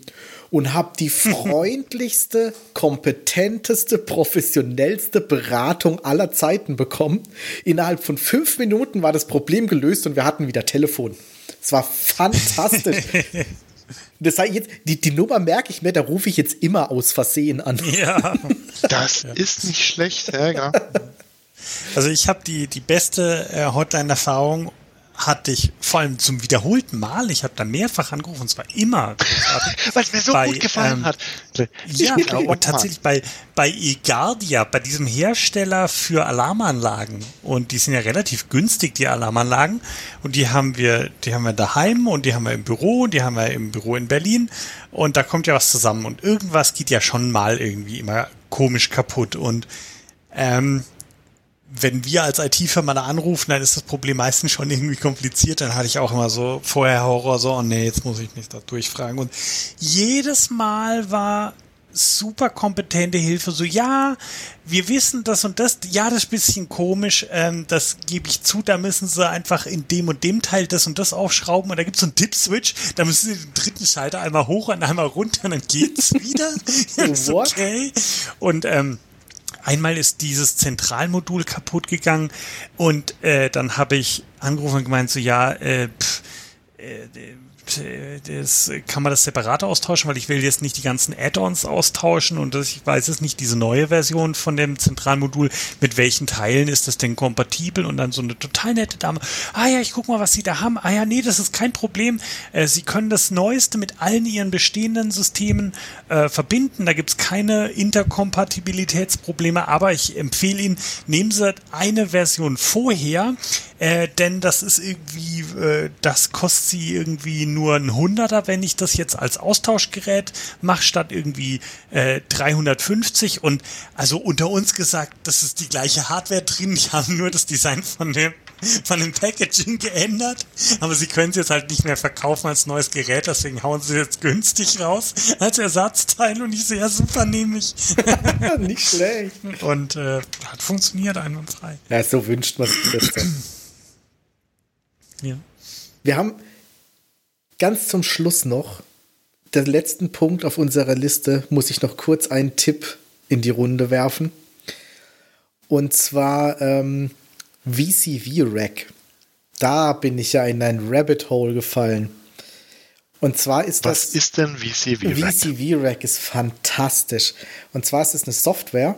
A: Und habe die freundlichste, kompetenteste, professionellste Beratung aller Zeiten bekommen. Innerhalb von fünf Minuten war das Problem gelöst und wir hatten wieder Telefon. Es war fantastisch. Das heißt jetzt, die, die Nummer merke ich mir, da rufe ich jetzt immer aus Versehen an.
B: Ja. Das ist nicht schlecht, ja, genau.
C: Also ich habe die, die beste äh, Hotline-Erfahrung hatte ich vor allem zum wiederholten Mal, ich habe da mehrfach angerufen, und zwar immer
B: Weil es mir so bei, gut gefallen ähm, hat.
C: Ja, und tatsächlich bei, bei eGardia, bei diesem Hersteller für Alarmanlagen. Und die sind ja relativ günstig, die Alarmanlagen. Und die haben wir, die haben wir daheim und die haben wir im Büro und die haben wir im Büro in Berlin. Und da kommt ja was zusammen. Und irgendwas geht ja schon mal irgendwie immer komisch kaputt. Und ähm, wenn wir als IT-Firma da anrufen, dann ist das Problem meistens schon irgendwie kompliziert. Dann hatte ich auch immer so vorher Horror, so, oh nee, jetzt muss ich mich da durchfragen. Und jedes Mal war super kompetente Hilfe. So, ja, wir wissen das und das. Ja, das ist ein bisschen komisch. Ähm, das gebe ich zu. Da müssen sie einfach in dem und dem Teil das und das aufschrauben. Und da gibt es so einen Tipp-Switch. Da müssen sie den dritten Schalter einmal hoch und einmal runter und dann geht's wieder. okay. Und ähm, einmal ist dieses Zentralmodul kaputt gegangen und äh, dann habe ich angerufen und gemeint so, ja, äh, pff, äh, das kann man das separat austauschen, weil ich will jetzt nicht die ganzen Add-ons austauschen und das, ich weiß es nicht, diese neue Version von dem Zentralmodul, mit welchen Teilen ist das denn kompatibel? Und dann so eine total nette Dame, ah ja, ich guck mal, was sie da haben, ah ja, nee, das ist kein Problem, äh, sie können das Neueste mit allen ihren bestehenden Systemen äh, verbinden, da gibt's keine Interkompatibilitätsprobleme, aber ich empfehle Ihnen, nehmen Sie eine Version vorher, äh, denn das ist irgendwie, äh, das kostet Sie irgendwie nur nur ein Hunderter, wenn ich das jetzt als Austauschgerät mache, statt irgendwie äh, 350. Und also unter uns gesagt, das ist die gleiche Hardware drin. Ich habe nur das Design von dem von dem Packaging geändert, aber sie können es jetzt halt nicht mehr verkaufen als neues Gerät, deswegen hauen sie jetzt günstig raus als Ersatzteil und ich sehe, ja super, nehme ich.
A: nicht schlecht.
C: Und äh, hat funktioniert einwandfrei.
A: Ja, so wünscht man sich das.
C: Ja.
A: Wir haben ganz zum Schluss noch, der letzten Punkt auf unserer Liste, muss ich noch kurz einen Tipp in die Runde werfen. Und zwar ähm, VCV Rack. Da bin ich ja in ein Rabbit Hole gefallen. Und zwar ist
B: Was
A: das.
B: Was ist denn VCV
A: Rack? VCV Rack ist fantastisch. Und zwar ist es eine Software,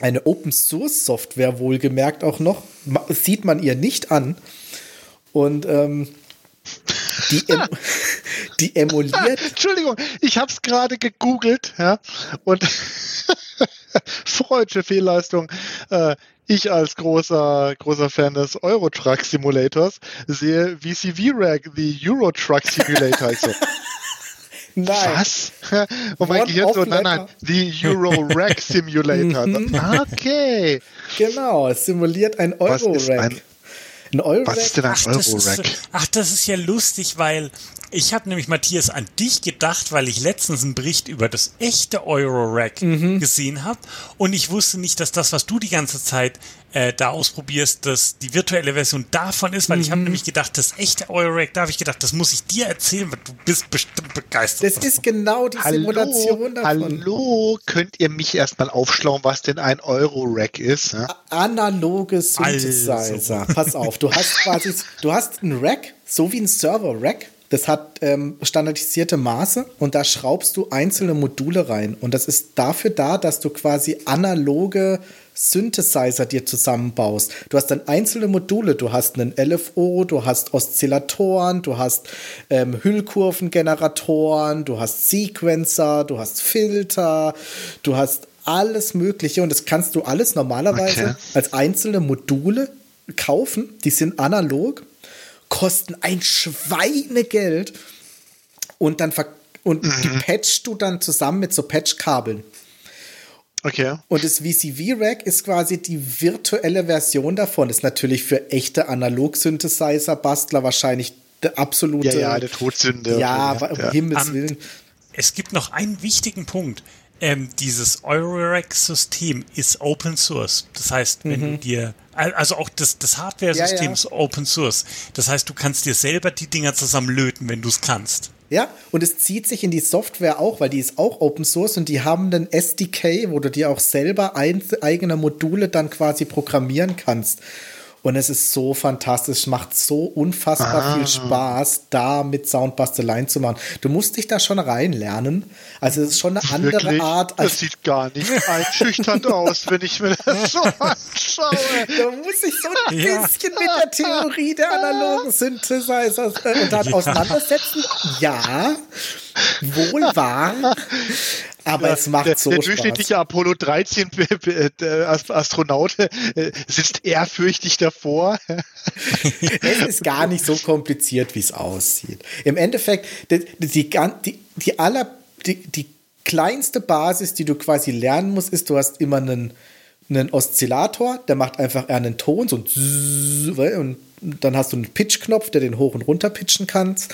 A: eine Open Source Software, wohlgemerkt auch noch. Sieht man ihr nicht an. Und ähm, die, em die emuliert.
B: Entschuldigung, ich habe es gerade gegoogelt, ja, und freudsche Fehlleistung. Äh, ich als großer, großer Fan des Euro Truck Simulators sehe VCV Rag, the Euro Truck Simulator. Ich so,
A: Nein.
B: Was? Und mein Gehirn so, nein, nein, the Euro Rack Simulator.
A: Mhm.
B: okay.
A: Genau, es simuliert ein Euro Rack.
B: Ein Euro Was ist denn ein Euro-Rack?
C: Ach, das ist ja lustig, weil ich habe nämlich, Matthias, an dich gedacht, weil ich letztens einen Bericht über das echte Euro-Rack mhm. gesehen habe und ich wusste nicht, dass das, was du die ganze Zeit äh, da ausprobierst, dass die virtuelle Version davon ist, weil mhm. ich habe nämlich gedacht, das echte Eurorack, da habe ich gedacht, das muss ich dir erzählen, weil du bist bestimmt begeistert.
A: Das ist genau die
B: hallo,
A: Simulation
B: davon. Hallo, könnt ihr mich erstmal aufschlauen, was denn ein Eurorack ist? Ja?
A: Analoge Synthesizer. Also. Pass auf, du hast quasi, du hast ein Rack, so wie ein Server-Rack, das hat ähm, standardisierte Maße und da schraubst du einzelne Module rein. Und das ist dafür da, dass du quasi analoge Synthesizer dir zusammenbaust. Du hast dann einzelne Module, du hast einen LFO, du hast Oszillatoren, du hast ähm, Hüllkurvengeneratoren, du hast Sequencer, du hast Filter, du hast alles Mögliche und das kannst du alles normalerweise okay. als einzelne Module kaufen. Die sind analog, kosten ein Schweinegeld und dann und mhm. die patchst du dann zusammen mit so Patchkabeln.
B: Okay.
A: Und das VCV-Rack ist quasi die virtuelle Version davon. Ist natürlich für echte Analog-Synthesizer-Bastler wahrscheinlich der absolute.
B: Ja, ja, der Todsünde.
A: Ja, um ja. Himmels um, Willen.
C: Es gibt noch einen wichtigen Punkt. Ähm, dieses Eurorack-System ist Open Source. Das heißt, wenn mhm. du dir, also auch das, das Hardware-System ja, ja. ist Open Source. Das heißt, du kannst dir selber die Dinger zusammen löten, wenn du es kannst.
A: Ja, und es zieht sich in die Software auch, weil die ist auch Open Source und die haben einen SDK, wo du dir auch selber eigene Module dann quasi programmieren kannst. Und es ist so fantastisch, macht so unfassbar ah. viel Spaß, da mit Soundbasteleien zu machen. Du musst dich da schon reinlernen. Also es ist schon eine andere
B: Wirklich?
A: Art.
B: das sieht gar nicht einschüchternd aus, wenn ich mir das so anschaue.
A: Da muss ich so ein ja. bisschen mit der Theorie der analogen Synthesizer äh, und dann ja. auseinandersetzen. Ja, wohl wahr. Aber es macht
B: der,
A: so
B: Der durchschnittliche Apollo 13 Astronaut äh, sitzt ehrfürchtig davor.
A: es ist gar nicht so kompliziert, wie es aussieht. Im Endeffekt, die, die, die, die, aller, die, die kleinste Basis, die du quasi lernen musst, ist, du hast immer einen, einen Oszillator, der macht einfach einen Ton, so ein und dann hast du einen Pitch-Knopf, der den hoch und runter pitchen kannst.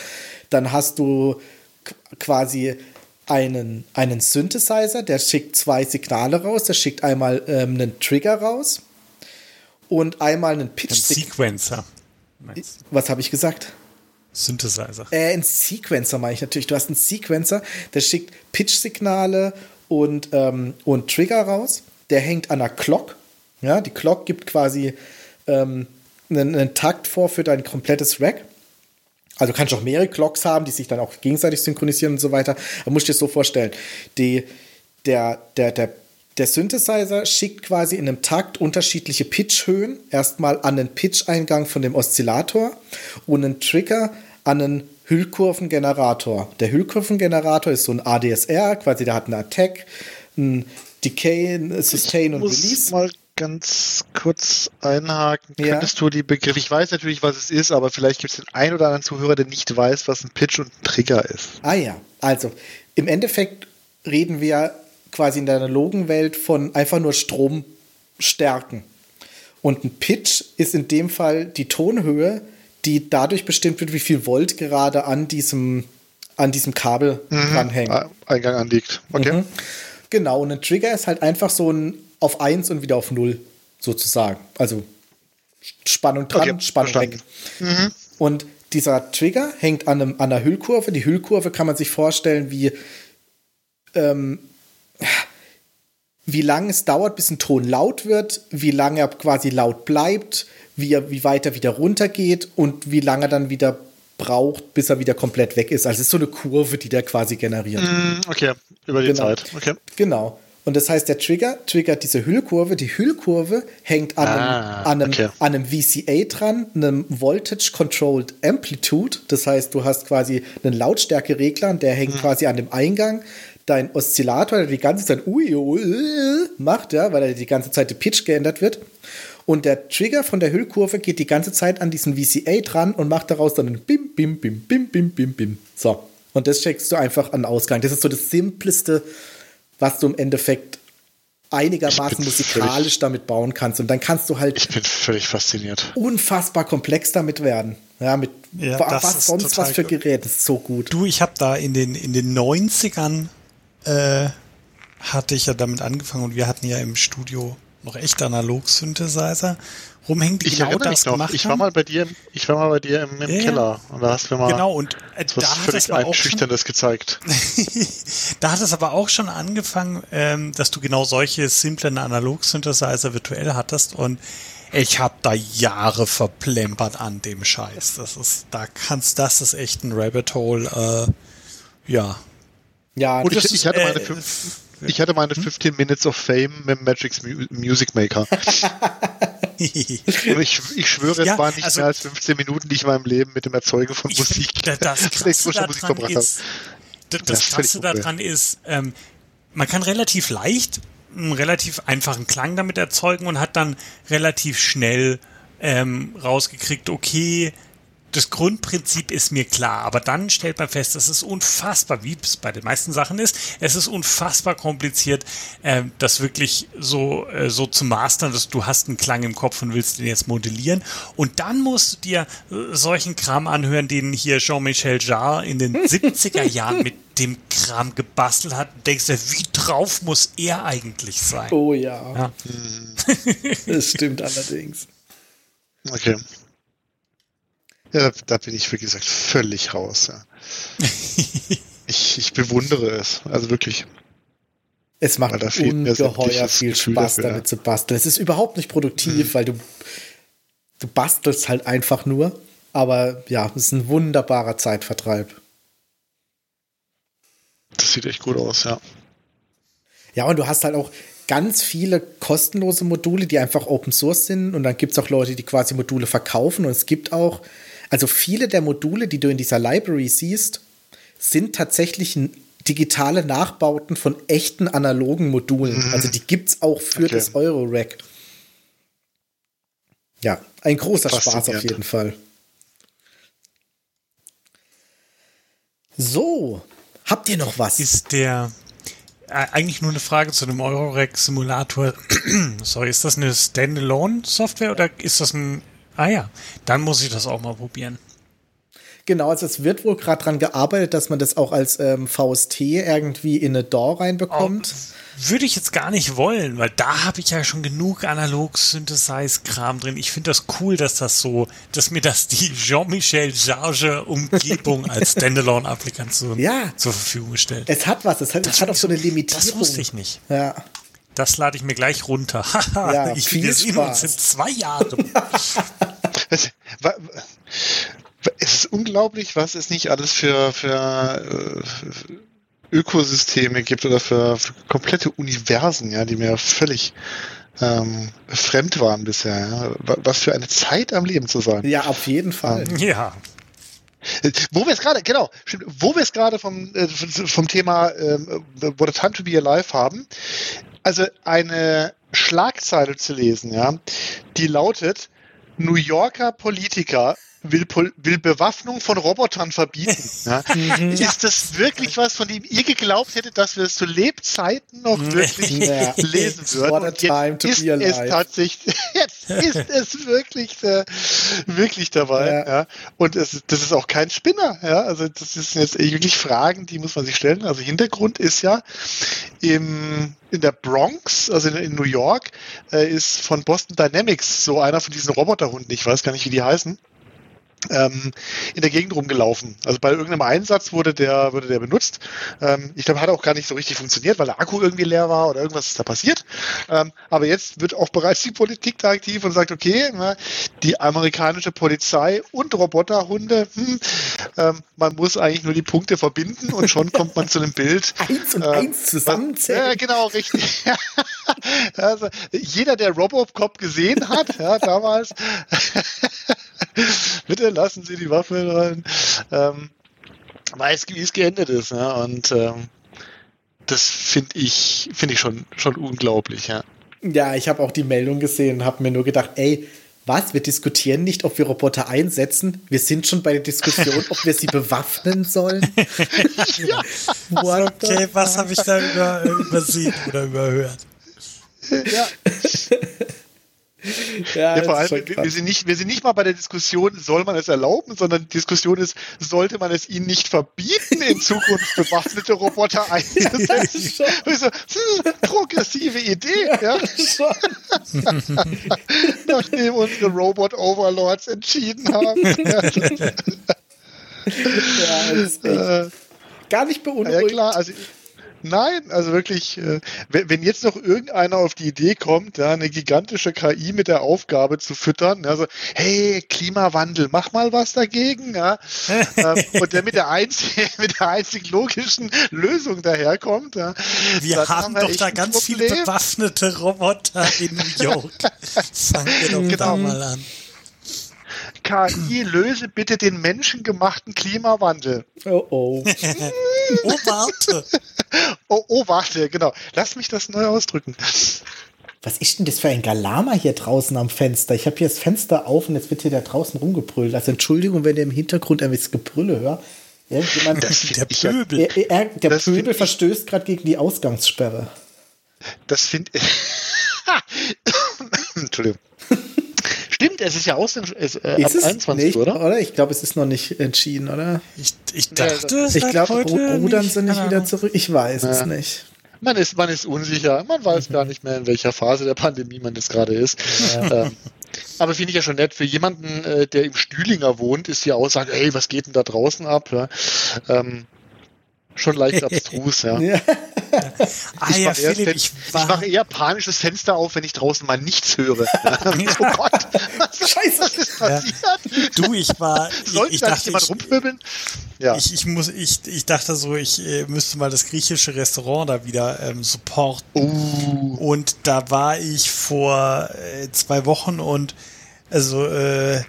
A: Dann hast du quasi einen, einen Synthesizer, der schickt zwei Signale raus. Der schickt einmal ähm, einen Trigger raus und einmal einen pitch
C: Ein Sequencer.
A: Was habe ich gesagt?
C: Synthesizer.
A: Äh, ein Sequencer meine ich natürlich. Du hast einen Sequencer, der schickt Pitch-Signale und, ähm, und Trigger raus. Der hängt an der Clock. Ja, die Clock gibt quasi ähm, einen, einen Takt vor für dein komplettes Rack. Also kannst du auch mehrere Clocks haben, die sich dann auch gegenseitig synchronisieren und so weiter. Aber musst du dir das so vorstellen. Die, der, der, der, der Synthesizer schickt quasi in einem Takt unterschiedliche Pitchhöhen. Erstmal an den Pitch-Eingang von dem Oszillator und einen Trigger an einen Hüllkurvengenerator. Der Hüllkurvengenerator ist so ein ADSR, quasi der hat einen Attack, ein Decay, ein Sustain und Release.
B: mal ganz kurz einhaken.
A: Ja.
B: Könntest du die Begriffe, ich weiß natürlich, was es ist, aber vielleicht gibt es den einen oder anderen Zuhörer, der nicht weiß, was ein Pitch und ein Trigger ist.
A: Ah ja, also im Endeffekt reden wir quasi in der analogen Welt von einfach nur Stromstärken. Und ein Pitch ist in dem Fall die Tonhöhe, die dadurch bestimmt wird, wie viel Volt gerade an diesem, an diesem Kabel dranhängt.
B: Ah, Eingang anliegt. Okay.
A: Mhm. Genau, und ein Trigger ist halt einfach so ein auf 1 und wieder auf 0 sozusagen. Also Spannung dran,
B: Okay,
A: Spannung weg.
B: verstanden.
A: Und dieser Trigger hängt an, einem, an einer Hüllkurve. Die Hüllkurve kann man sich vorstellen, wie, ähm, wie lange es dauert, bis ein Ton laut wird, wie lange er quasi laut bleibt, wie, er, wie weit er wieder runtergeht und wie lange er dann wieder braucht, bis er wieder komplett weg ist. Also es ist so eine Kurve, die der quasi generiert.
B: Mm, Okay, über die
A: Genau.
B: Zeit. Okay.
A: Genau. Und das heißt, der Trigger triggert diese Hüllkurve. Die Hüllkurve hängt an,
B: Ah,
A: einem, an, einem,
B: okay.
A: an einem VCA dran, einem Voltage Controlled Amplitude. Das heißt, du hast quasi einen Lautstärkeregler, der hängt
B: Mhm.
A: quasi an dem Eingang. Dein Oszillator, der die ganze Zeit ui, ui, ui, macht, ja, weil er die ganze Zeit der Pitch geändert wird. Und der Trigger von der Hüllkurve geht die ganze Zeit an diesen VCA dran und macht daraus dann ein Bim, Bim, Bim, Bim, Bim, Bim, Bim. So. Und das checkst du einfach an Ausgang. Das ist so das simpleste, was du im Endeffekt einigermaßen musikalisch
B: völlig-
A: damit bauen kannst. Und dann kannst du halt
B: Ich bin völlig fasziniert.
A: unfassbar komplex damit werden. Ja, mit
C: Ja,
A: was
C: ist
A: sonst
C: total
A: was für. Geräte. Das ist so gut.
C: Du, ich habe da in den, in den 90ern äh, hatte ich ja damit angefangen und wir hatten ja im Studio noch echt Analog-Synthesizer rumhängen, die
B: Ich
C: genau das
B: noch.
C: gemacht
B: Ich war mal bei dir, im- ich war mal bei dir im, im
C: Ja.
B: Keller und da hast du mir mal
C: Genau, und äh,
B: was
C: da hat es
B: völlig
C: aber auch schon,
B: gezeigt.
C: da hat es aber auch schon angefangen, ähm, dass du genau solche simplen Analog-Synthesizer virtuell hattest und ich habe da Jahre verplempert an dem Scheiß. Das ist, da kannst, das ist echt ein Rabbit Hole. Äh, ja.
A: Ja,
C: Und
B: Ich,
C: das
B: ich,
C: ist,
B: hatte
C: äh,
B: meine fünf, ich hatte meine 15 Minutes of Fame mit Magic's Mu Music Maker. Und ich, ich schwöre,
C: Ja,
B: es waren nicht
C: also-
B: mehr als 15 Minuten, die ich in meinem Leben mit dem Erzeugen von
C: Ich
B: Musik,
C: das Krasse
B: elektronischer Musik verbracht habe.
C: ist, das,
B: Das
C: das Krasse daran ist, ähm, man kann relativ leicht einen relativ einfachen Klang damit erzeugen und hat dann relativ schnell ähm, rausgekriegt, okay, das Grundprinzip ist mir klar, aber dann stellt man fest, es ist unfassbar, wie es bei den meisten Sachen ist, es ist unfassbar kompliziert, ähm, das wirklich so, äh, so zu mastern, dass du hast einen Klang im Kopf und willst den jetzt modellieren und dann musst du dir äh, solchen Kram anhören, den hier Jean-Michel Jarre in den 70er Jahren mit dem Kram gebastelt hat und denkst dir, wie drauf muss er eigentlich sein?
A: oh ja.
C: Ja.
A: Das stimmt allerdings.
B: Okay. Ja, da, da bin ich, wie gesagt, völlig raus. Ja. ich, ich bewundere es. Also wirklich.
A: Es macht ungeheuer viel
B: Gefühl
A: Spaß
B: dafür,
A: damit zu basteln. Es ist überhaupt nicht produktiv,
B: Mhm.
A: weil du, du bastelst halt einfach nur. Aber ja, es ist ein wunderbarer Zeitvertreib.
B: Das sieht echt gut aus, ja.
A: Ja, und du hast halt auch ganz viele kostenlose Module, die einfach Open Source sind. Und dann gibt es auch Leute, die quasi Module verkaufen. Und es gibt auch, also viele der Module, die du in dieser Library siehst, sind tatsächlich digitale Nachbauten von echten analogen Modulen. Also die gibt es auch für
B: Okay.
A: das Eurorack. Ja, ein großer Spaß auf jeden Fall. So, habt ihr noch was?
C: Ist der äh, eigentlich nur eine Frage zu einem Eurorack-Simulator? Sorry, ist das eine Standalone-Software oder ist das ein. Ah ja, dann muss ich das auch mal probieren.
A: Genau, also es wird wohl gerade dran gearbeitet, dass man das auch als ähm, VST irgendwie in eine DAW reinbekommt.
C: Oh, würde ich jetzt gar nicht wollen, weil da habe ich ja schon genug analog Synthesize-Kram drin. Ich finde das cool, dass das so, dass mir das die Jean-Michel Jarge Umgebung als Standalone-Applikation
A: Ja.
C: zur Verfügung stellt.
A: Es hat was, es hat, es hat auch so eine Limitierung.
C: Das wusste ich nicht.
A: Ja.
C: Das lade ich mir gleich runter. Haha,
A: Ja,
C: ich, wir sehen uns
A: Spaß.
C: in zwei Jahren.
B: Es, wa- wa- es ist unglaublich, was es nicht alles für, für äh, Ökosysteme gibt oder für, für komplette Universen, ja, die mir völlig ähm, fremd waren bisher. Ja. Wa- Was für eine Zeit am Leben zu sein.
A: ja, auf jeden Fall.
C: ja.
B: Äh, Wo wir es gerade, genau, stimmt, wo wir es gerade vom, äh, vom Thema ähm, What a Time to Be Alive haben, also eine Schlagzeile zu lesen, ja, die lautet, New Yorker Politiker will, Pol will Bewaffnung von Robotern verbieten. Ja. Ist das wirklich was, von dem ihr geglaubt hättet, dass wir es zu Lebzeiten noch wirklich
A: Ja.
B: lesen würden?
A: What
B: jetzt ist es tatsächlich, jetzt ist es wirklich, äh, wirklich dabei.
A: Ja.
B: Ja. Und es, das ist auch kein Spinner. Ja. Also das sind jetzt wirklich Fragen, die muss man sich stellen. Also Hintergrund ist ja im, in der Bronx, also in, in New York, äh, ist von Boston Dynamics so einer von diesen Roboterhunden, ich weiß gar nicht, wie die heißen, ähm, in der Gegend rumgelaufen. Also bei irgendeinem Einsatz wurde der, wurde der benutzt. Ähm, ich glaube, hat auch gar nicht so richtig funktioniert, weil der Akku irgendwie leer war oder irgendwas ist da passiert. Ähm, aber jetzt wird auch bereits die Politik da aktiv und sagt, okay, na, die amerikanische Polizei und Roboterhunde, hm, ähm, man muss eigentlich nur die Punkte verbinden und schon kommt man zu einem Bild.
A: Eins und
B: Ähm,
A: eins zusammenzählen.
B: Ja, genau, richtig. also, jeder, der Robocop gesehen hat, ja, damals, bitte lassen Sie die Waffe rein, ähm, weiß, wie es geendet ist. Ja, und ähm, das finde ich, finde ich schon, schon unglaublich. Ja.
A: Ja, ich habe auch die Meldung gesehen und habe mir nur gedacht, ey, was? Wir diskutieren nicht, ob wir Roboter einsetzen. Wir sind schon bei der Diskussion, ob wir sie bewaffnen sollen. What the
C: Okay, was habe ich da über, übersehen oder überhört?
A: Ja. ja,
B: Ja, vor allem, wir, sind nicht, wir sind nicht mal bei der Diskussion, soll man es erlauben, sondern die Diskussion ist, sollte man es ihnen nicht verbieten, in Zukunft bewaffnete Roboter einzusetzen? ich so, hm, progressive Idee, ja, nachdem unsere Robot-Overlords entschieden haben. Ja,
A: Ja, das ist echt
B: äh,
A: gar nicht
B: ja
A: beunruhigend.
B: klar, also Nein, also wirklich, äh, wenn, wenn jetzt noch irgendeiner auf die Idee kommt, ja, eine gigantische KI mit der Aufgabe zu füttern, ja, so, hey, Klimawandel, mach mal was dagegen, ja, ähm, und der mit der, einzigen, mit der einzig logischen Lösung daherkommt, ja,
C: Wir
B: dann
C: haben
B: wir
C: doch da ganz viele bewaffnete Roboter in New York. Fangen wir doch da
B: Genau.
C: mal an.
B: KI, löse bitte den menschengemachten Klimawandel.
A: Oh oh.
C: Oh, warte.
B: Oh, oh, warte, genau. Lass mich das neu ausdrücken.
A: Was ist denn das für ein Galama hier draußen am Fenster? Ich habe hier das Fenster auf und jetzt wird hier da draußen rumgebrüllt. Also Entschuldigung, wenn ihr im Hintergrund ein bisschen Gebrülle hört. Irgendjemand,
B: Das
C: Der
B: ich
C: Pöbel.
A: er, er, der
B: das
A: Pöbel verstößt gerade gegen die Ausgangssperre.
B: Das finde ich. Entschuldigung. Stimmt, es ist ja aus, es, äh, ab
A: Ist es
B: 21,
A: nicht,
B: oder?
A: Ich glaube, es ist noch nicht entschieden, oder?
C: Ich, ich dachte, es
A: Ich glaube, rudern
C: nicht.
A: sie nicht wieder zurück. Ich weiß es
B: Ja.
A: nicht.
B: Man ist, man ist unsicher, man weiß gar nicht mehr, in welcher Phase der Pandemie man jetzt gerade ist. Ähm, aber finde ich ja schon nett, für jemanden, äh, der im Stühlinger wohnt, ist die Aussage, ey, was geht denn da draußen ab? Ja? Ähm, schon leicht abstrus, ja.
A: Ja.
C: Ah ja, Philipp, ich
B: ich
C: war...
B: mache eher panisch das Fenster auf, wenn ich draußen mal nichts höre. oh Gott, was,
A: Scheiße.
B: was ist passiert?
C: Du, ich war...
B: Sollte
C: ich, ich
B: da
C: dachte,
B: jemand
C: ich,
B: rumpöbeln? Ja.
C: ich, ich, muss, ich, ich dachte so, ich äh, müsste mal das griechische Restaurant da wieder ähm, supporten.
B: Uh,
C: Und da war ich vor äh, zwei Wochen und also äh,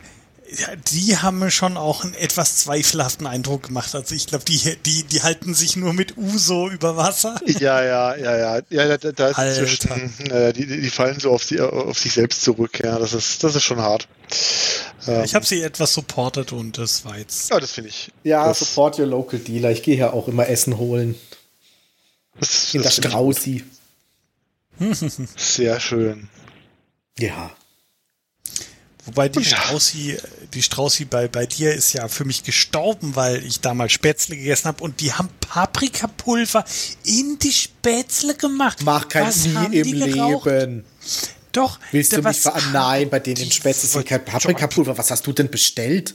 C: ja, die haben mir schon auch einen etwas zweifelhaften Eindruck gemacht. Also ich glaube, die, die, die halten sich nur mit Uso über Wasser.
B: ja, ja, ja, ja. Ja, da, da ist äh, die, die fallen so auf, sie, auf sich selbst zurück. Ja, das ist, das ist schon hart. Ähm,
C: Ich habe sie etwas supportet und das war jetzt.
B: ja, das finde ich.
A: Ja,
B: das,
A: support your local dealer. Ich gehe ja auch immer Essen holen.
B: das,
A: In
B: das finde
A: Straußi.
B: ich sehr schön.
A: Ja.
C: Wobei die Straußi, die Straußi bei, bei dir ist ja für mich gestorben, weil ich damals Spätzle gegessen habe und die haben Paprikapulver in die Spätzle gemacht.
A: Mach kein
C: Was
A: nie im? Leben.
C: Doch.
A: Willst du mich
C: was-
A: ver Nein, bei denen Spätzle sind kein Paprikapulver. Was hast du denn bestellt?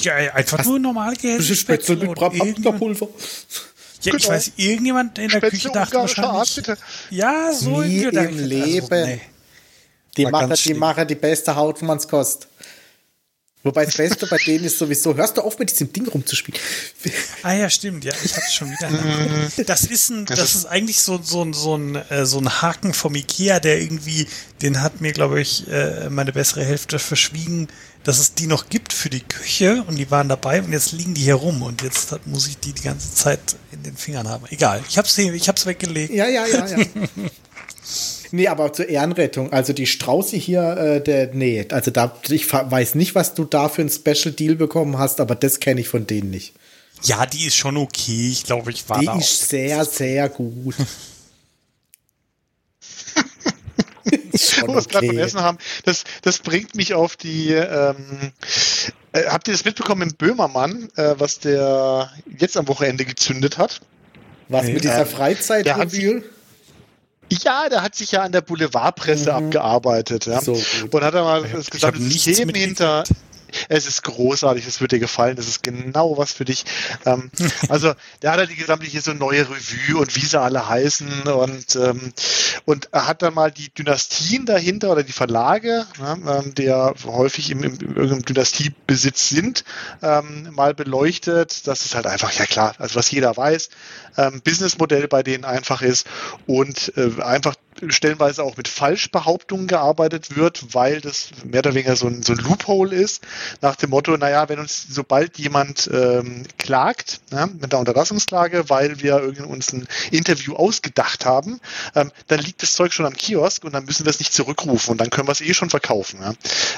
C: Ja, ja, einfach nur normal gegessen.
A: Spätzle mit Paprikapulver.
C: Ja, ich
B: Genau.
C: weiß, irgendjemand in der
B: Spätzle
C: Küche dachte
B: ungarischer Art,
C: wahrscheinlich.
B: bitte.
C: Ja, so
A: Nie
C: in der
A: im
C: also,
A: Leben.
C: nee.
A: Die machen, die machen die beste Haut, wo man es kostet. Wobei das Beste bei denen ist sowieso, hörst du auf mit diesem Ding rumzuspielen.
C: Ah ja, stimmt, ja, ich hab's schon wieder. Das ist ein, das ist eigentlich so, so, ein- so, ein, äh, so ein Haken vom Ikea, der irgendwie, den hat mir, glaube ich, äh, meine bessere Hälfte verschwiegen, dass es die noch gibt für die Küche und die waren dabei und jetzt liegen die hier rum und jetzt muss ich die die ganze Zeit in den Fingern haben. Egal, ich hab's, ich hab's weggelegt.
A: Ja, ja, ja, ja. nee, aber zur Ehrenrettung. Also die Strauße hier, äh, der, nee, also da, ich weiß nicht, was du da für ein Special Deal bekommen hast, aber das kenne ich von denen nicht.
C: Ja, die ist schon okay, ich glaube, ich war
A: Die
C: da auch.
A: ist sehr, sehr gut. Schon
B: wir es gerade beim
A: okay.
B: Essen haben, das, das bringt mich auf die. Ähm, äh, habt ihr das mitbekommen im Böhmermann, äh, was der jetzt am Wochenende gezündet hat?
A: Was mit dieser
B: Ähm, der hat
A: Freizeitrevue?
B: Ja, der hat sich ja an der Boulevardpresse abgearbeitet. Ja?
A: Mhm. So.
B: Und hat er mal
C: Ich
B: das gesamte System hinter. Es ist großartig, es wird dir gefallen, das ist genau was für dich. Ähm, also, der hat halt die gesamte hier so neue Revue und wie sie alle heißen und, ähm, und er hat dann mal die Dynastien dahinter oder die Verlage, ja, ähm, die ja häufig im, im, in irgendeinem Dynastiebesitz sind, ähm, mal beleuchtet. Das ist halt einfach, ja klar, also was jeder weiß, ähm, Businessmodell bei denen einfach ist und äh, einfach stellenweise auch mit Falschbehauptungen gearbeitet wird, weil das mehr oder weniger so ein, so ein Loophole ist, nach dem Motto, naja, wenn uns sobald jemand ähm, klagt, ja, mit einer Unterlassungsklage, weil wir uns ein Interview ausgedacht haben, ähm, dann liegt das Zeug schon am Kiosk und dann müssen wir es nicht zurückrufen und dann können wir es eh schon verkaufen. Ja.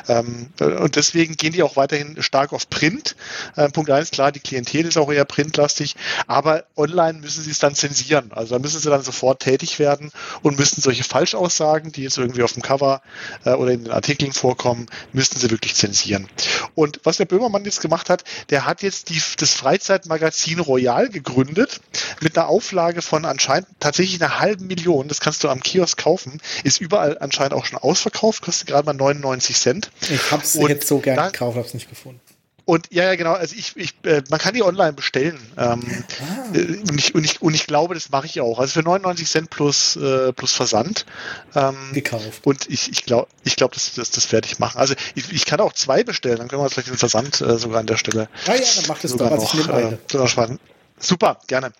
B: Ähm, äh, und deswegen gehen die auch weiterhin stark auf Print. Äh, Punkt eins, klar, die Klientel ist auch eher printlastig, aber online müssen sie es dann zensieren. Also da müssen sie dann sofort tätig werden und müssen solche Falschaussagen, die jetzt irgendwie auf dem Cover äh, oder in den Artikeln vorkommen, müssten sie wirklich zensieren. Und was der Böhmermann jetzt gemacht hat, der hat jetzt die, das Freizeitmagazin Royal gegründet mit einer Auflage von anscheinend tatsächlich einer halben Million. Das kannst du am Kiosk kaufen. Ist überall anscheinend auch schon ausverkauft, kostet gerade mal 99 Cent.
A: Ich hab's
B: Und
A: jetzt so gern
B: dann-
A: gekauft, hab's nicht gefunden.
B: Und ja, ja, genau. Also ich, ich äh, man kann die online bestellen. Ähm, äh, und, ich, und, ich, und ich glaube, das mache ich auch. Also für 99 Cent plus, äh, plus Versand. Ähm,
A: Gekauft.
B: und ich, ich glaube, ich glaub, das, das, das werde ich machen. Also ich, ich kann auch zwei bestellen, dann können wir vielleicht den Versand äh, sogar an der Stelle
A: Ah ja, dann macht es doch.
B: sogar
A: Also ich
B: noch,
A: nehme
B: sparen. Super, gerne.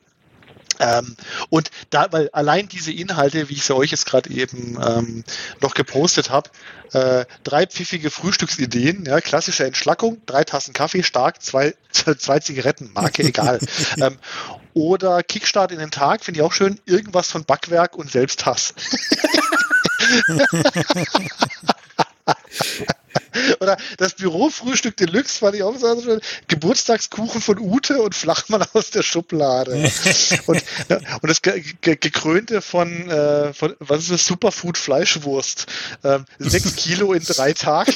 B: Ähm, und da, weil allein diese Inhalte, wie ich sie euch jetzt gerade eben ähm, noch gepostet habe, äh, drei pfiffige Frühstücksideen, ja, klassische Entschlackung, drei Tassen Kaffee, stark, zwei, zwei Zigaretten, Marke, egal. ähm, oder Kickstart in den Tag, finde ich auch schön, irgendwas von Backwerk und Selbsthass. Oder das Bürofrühstück Deluxe fand ich auch so schön. Geburtstagskuchen von Ute und Flachmann aus der Schublade. und, ja, und das ge ge gekrönte von, äh, von, was ist das, Superfood Fleischwurst. Ähm, sechs Kilo in drei Tagen.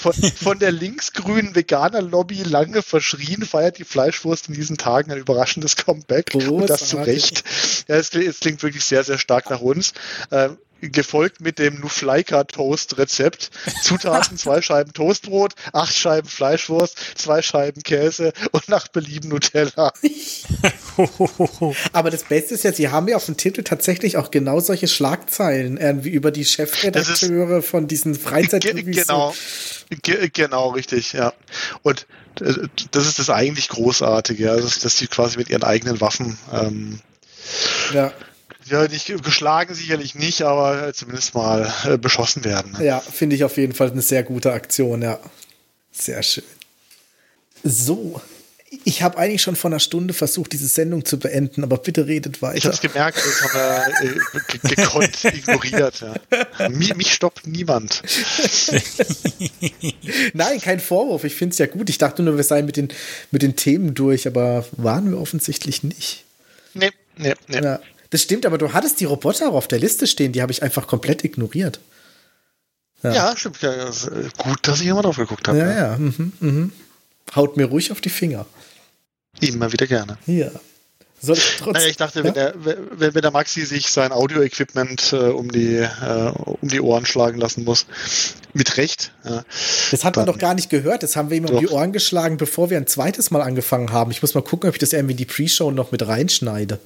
B: Von, von der linksgrünen Veganer-Lobby lange verschrien, feiert die Fleischwurst in diesen Tagen ein überraschendes Comeback. Und das zu
A: Großartig.
B: Recht. Ja, es, klingt- es klingt wirklich sehr, sehr stark nach uns. Ähm, gefolgt mit dem Nufleika Toast Rezept. Zutaten zwei Scheiben Toastbrot, acht Scheiben Fleischwurst, zwei Scheiben Käse und nach Belieben Nutella.
A: Aber das Beste ist ja, sie haben ja auf dem Titel tatsächlich auch genau solche Schlagzeilen, irgendwie über die Chefredakteure von diesen
B: Ge
A: Freizeitreviews.
B: genau, Ge genau, richtig, ja. Und äh, das ist das eigentlich Großartige, ja, dass, dass die quasi mit ihren eigenen Waffen ähm,
A: Ja,
B: ja, nicht geschlagen sicherlich nicht, aber zumindest mal äh, beschossen werden. ne?
A: ja finde ich auf jeden Fall eine sehr gute Aktion, ja. Sehr schön. So, ich habe eigentlich schon vor einer Stunde versucht, diese Sendung zu beenden, aber bitte redet
B: Ich
A: weiter.
B: habe es gemerkt, das haben wir äh, ge- gekonnt ignoriert. Ja. Mich, mich stoppt niemand.
A: Nein, kein Vorwurf. Ich finde es ja gut. Ich dachte nur, wir seien mit den, mit den Themen durch, aber waren wir offensichtlich nicht.
B: Nee, nee, nee.
A: Ja, das stimmt, aber du hattest die Roboter auch auf der Liste stehen, die habe ich einfach komplett ignoriert.
B: Ja, ja stimmt. Ja, gut, dass ich immer drauf geguckt habe.
A: Ja, ja. Mhm, mhm. Haut mir ruhig auf die Finger.
B: Immer wieder gerne.
A: Ja.
B: Soll ich trotzdem. Naja, ich dachte, ja? wenn, der, wenn, wenn der Maxi sich sein Audio-Equipment äh, um, die, äh, um die Ohren schlagen lassen muss, mit Recht. Ja,
A: das hat man doch gar nicht gehört. Das haben wir ihm um die Ohren geschlagen, bevor wir ein zweites Mal angefangen haben. Ich muss mal gucken, ob ich das irgendwie in die Pre-Show noch mit reinschneide.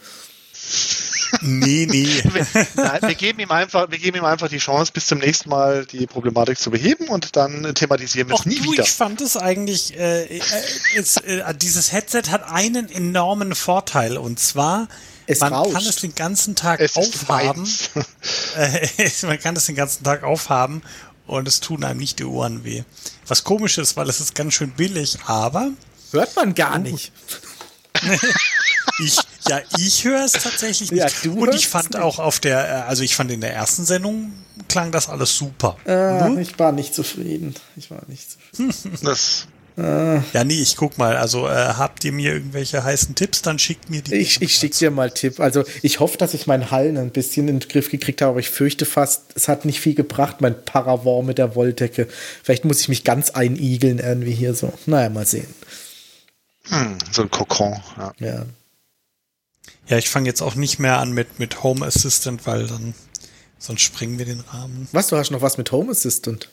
C: Nee, nee.
B: Nein, wir, geben ihm einfach, wir geben ihm einfach die Chance, bis zum nächsten Mal die Problematik zu beheben und dann thematisieren wir es nie du, wieder.
C: Ich fand es eigentlich, äh, äh, es, äh, dieses Headset hat einen enormen Vorteil und zwar, es man rauscht. kann es den ganzen Tag es aufhaben. Äh, man kann es den ganzen Tag aufhaben und es tun einem nicht die Ohren weh. Was komisch ist, weil es ist ganz schön billig, aber.
A: Hört man gar nicht.
C: ich, ja, ich höre es tatsächlich nicht. Ja, und ich fand auch auf der, äh, also ich fand in der ersten Sendung klang das alles super.
A: Äh, hm? Ich war nicht zufrieden. Ich war nicht zufrieden.
B: das
C: äh. Ja, nee, ich guck mal. Also äh, habt ihr mir irgendwelche heißen Tipps, dann schickt mir die.
A: Ich, ich schick dir mal Tipp. Also ich hoffe, dass ich meinen Hallen ein bisschen in den Griff gekriegt habe, aber ich fürchte fast, es hat nicht viel gebracht, mein Paravor mit der Wolldecke. Vielleicht muss ich mich ganz einigeln irgendwie hier so. Naja, mal sehen.
B: Hm, so ein Kokon,
A: ja. Ja,
C: ja ich fange jetzt auch nicht mehr an mit, mit Home Assistant, weil dann sonst sprengen wir den Rahmen.
A: Was, du hast noch was mit Home Assistant?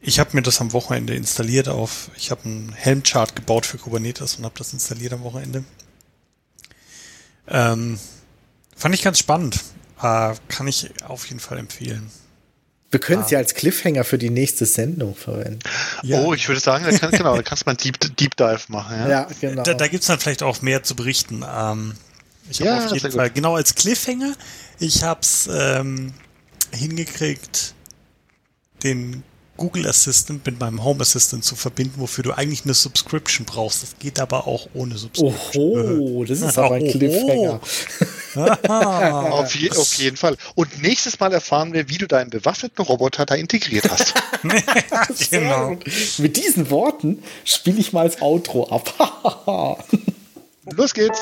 C: Ich habe mir das am Wochenende installiert auf, ich habe einen Helmchart gebaut für Kubernetes und habe das installiert am Wochenende. Ähm, fand ich ganz spannend. Äh, kann ich auf jeden Fall empfehlen.
A: Wir können es ah. ja als Cliffhanger für die nächste Sendung verwenden.
B: Ja. Oh, ich würde sagen, da, kann, genau, da kannst du mal einen Deep, Deep Dive machen. Ja,
A: ja genau.
C: Da, da gibt es dann vielleicht auch mehr zu berichten. Ähm, ich habe ja, auf jeden Fall, genau als Cliffhanger, ich habe es ähm, hingekriegt, den Google Assistant mit meinem Home Assistant zu verbinden, wofür du eigentlich eine Subscription brauchst. Das geht aber auch ohne Subscription.
A: Oho, das ist aber ein Cliffhanger.
B: auf, je, auf, jeden Fall. Und nächstes Mal erfahren wir, wie du deinen bewaffneten Roboter da integriert hast.
A: genau. Mit diesen Worten spiele ich mal als Outro ab.
B: Los geht's.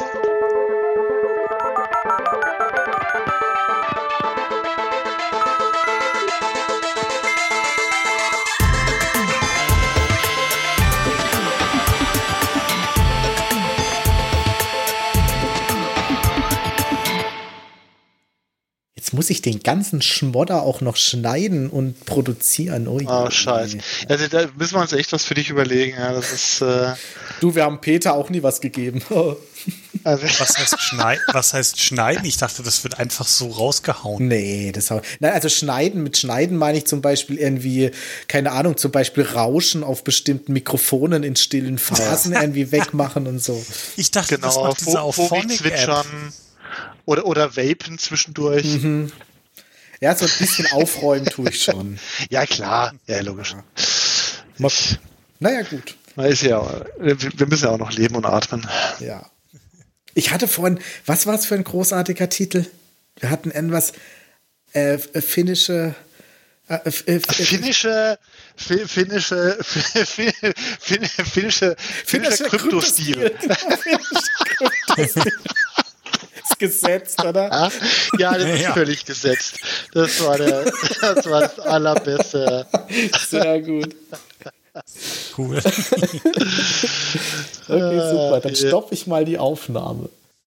A: Muss ich den ganzen Schmodder auch noch schneiden und produzieren.
B: Oh, oh scheiße. Also da müssen wir uns echt was für dich überlegen. Ja, das ist, äh
A: du, wir haben Peter auch nie was gegeben.
C: also. was, heißt schneiden? was heißt schneiden? Ich dachte, das wird einfach so rausgehauen.
A: Nee, das Nein, also schneiden, mit schneiden meine ich zum Beispiel irgendwie, keine Ahnung, zum Beispiel Rauschen auf bestimmten Mikrofonen in stillen Phasen irgendwie wegmachen und so.
C: Ich dachte, genau, das macht diese Auphonic-App.
B: Oder, oder Vapen zwischendurch. Mhm.
A: Ja, so ein bisschen aufräumen tue ich schon.
B: ja, klar. Ja, logisch.
A: Ja. Naja, gut.
B: Na, ist ja, wir müssen ja auch noch leben und atmen.
A: Ja. Ich hatte vorhin, was war es für ein großartiger Titel? Wir hatten irgendwas äh, finnische.
B: Äh, finnische, finnische, finnische, finnische, finnische Kryptostil.
A: gesetzt, oder?
B: Ja, das ist ja. völlig gesetzt. Das war, der, das war das Allerbeste.
A: Sehr gut.
C: Cool.
A: okay, super. Dann stoppe ich mal die Aufnahme.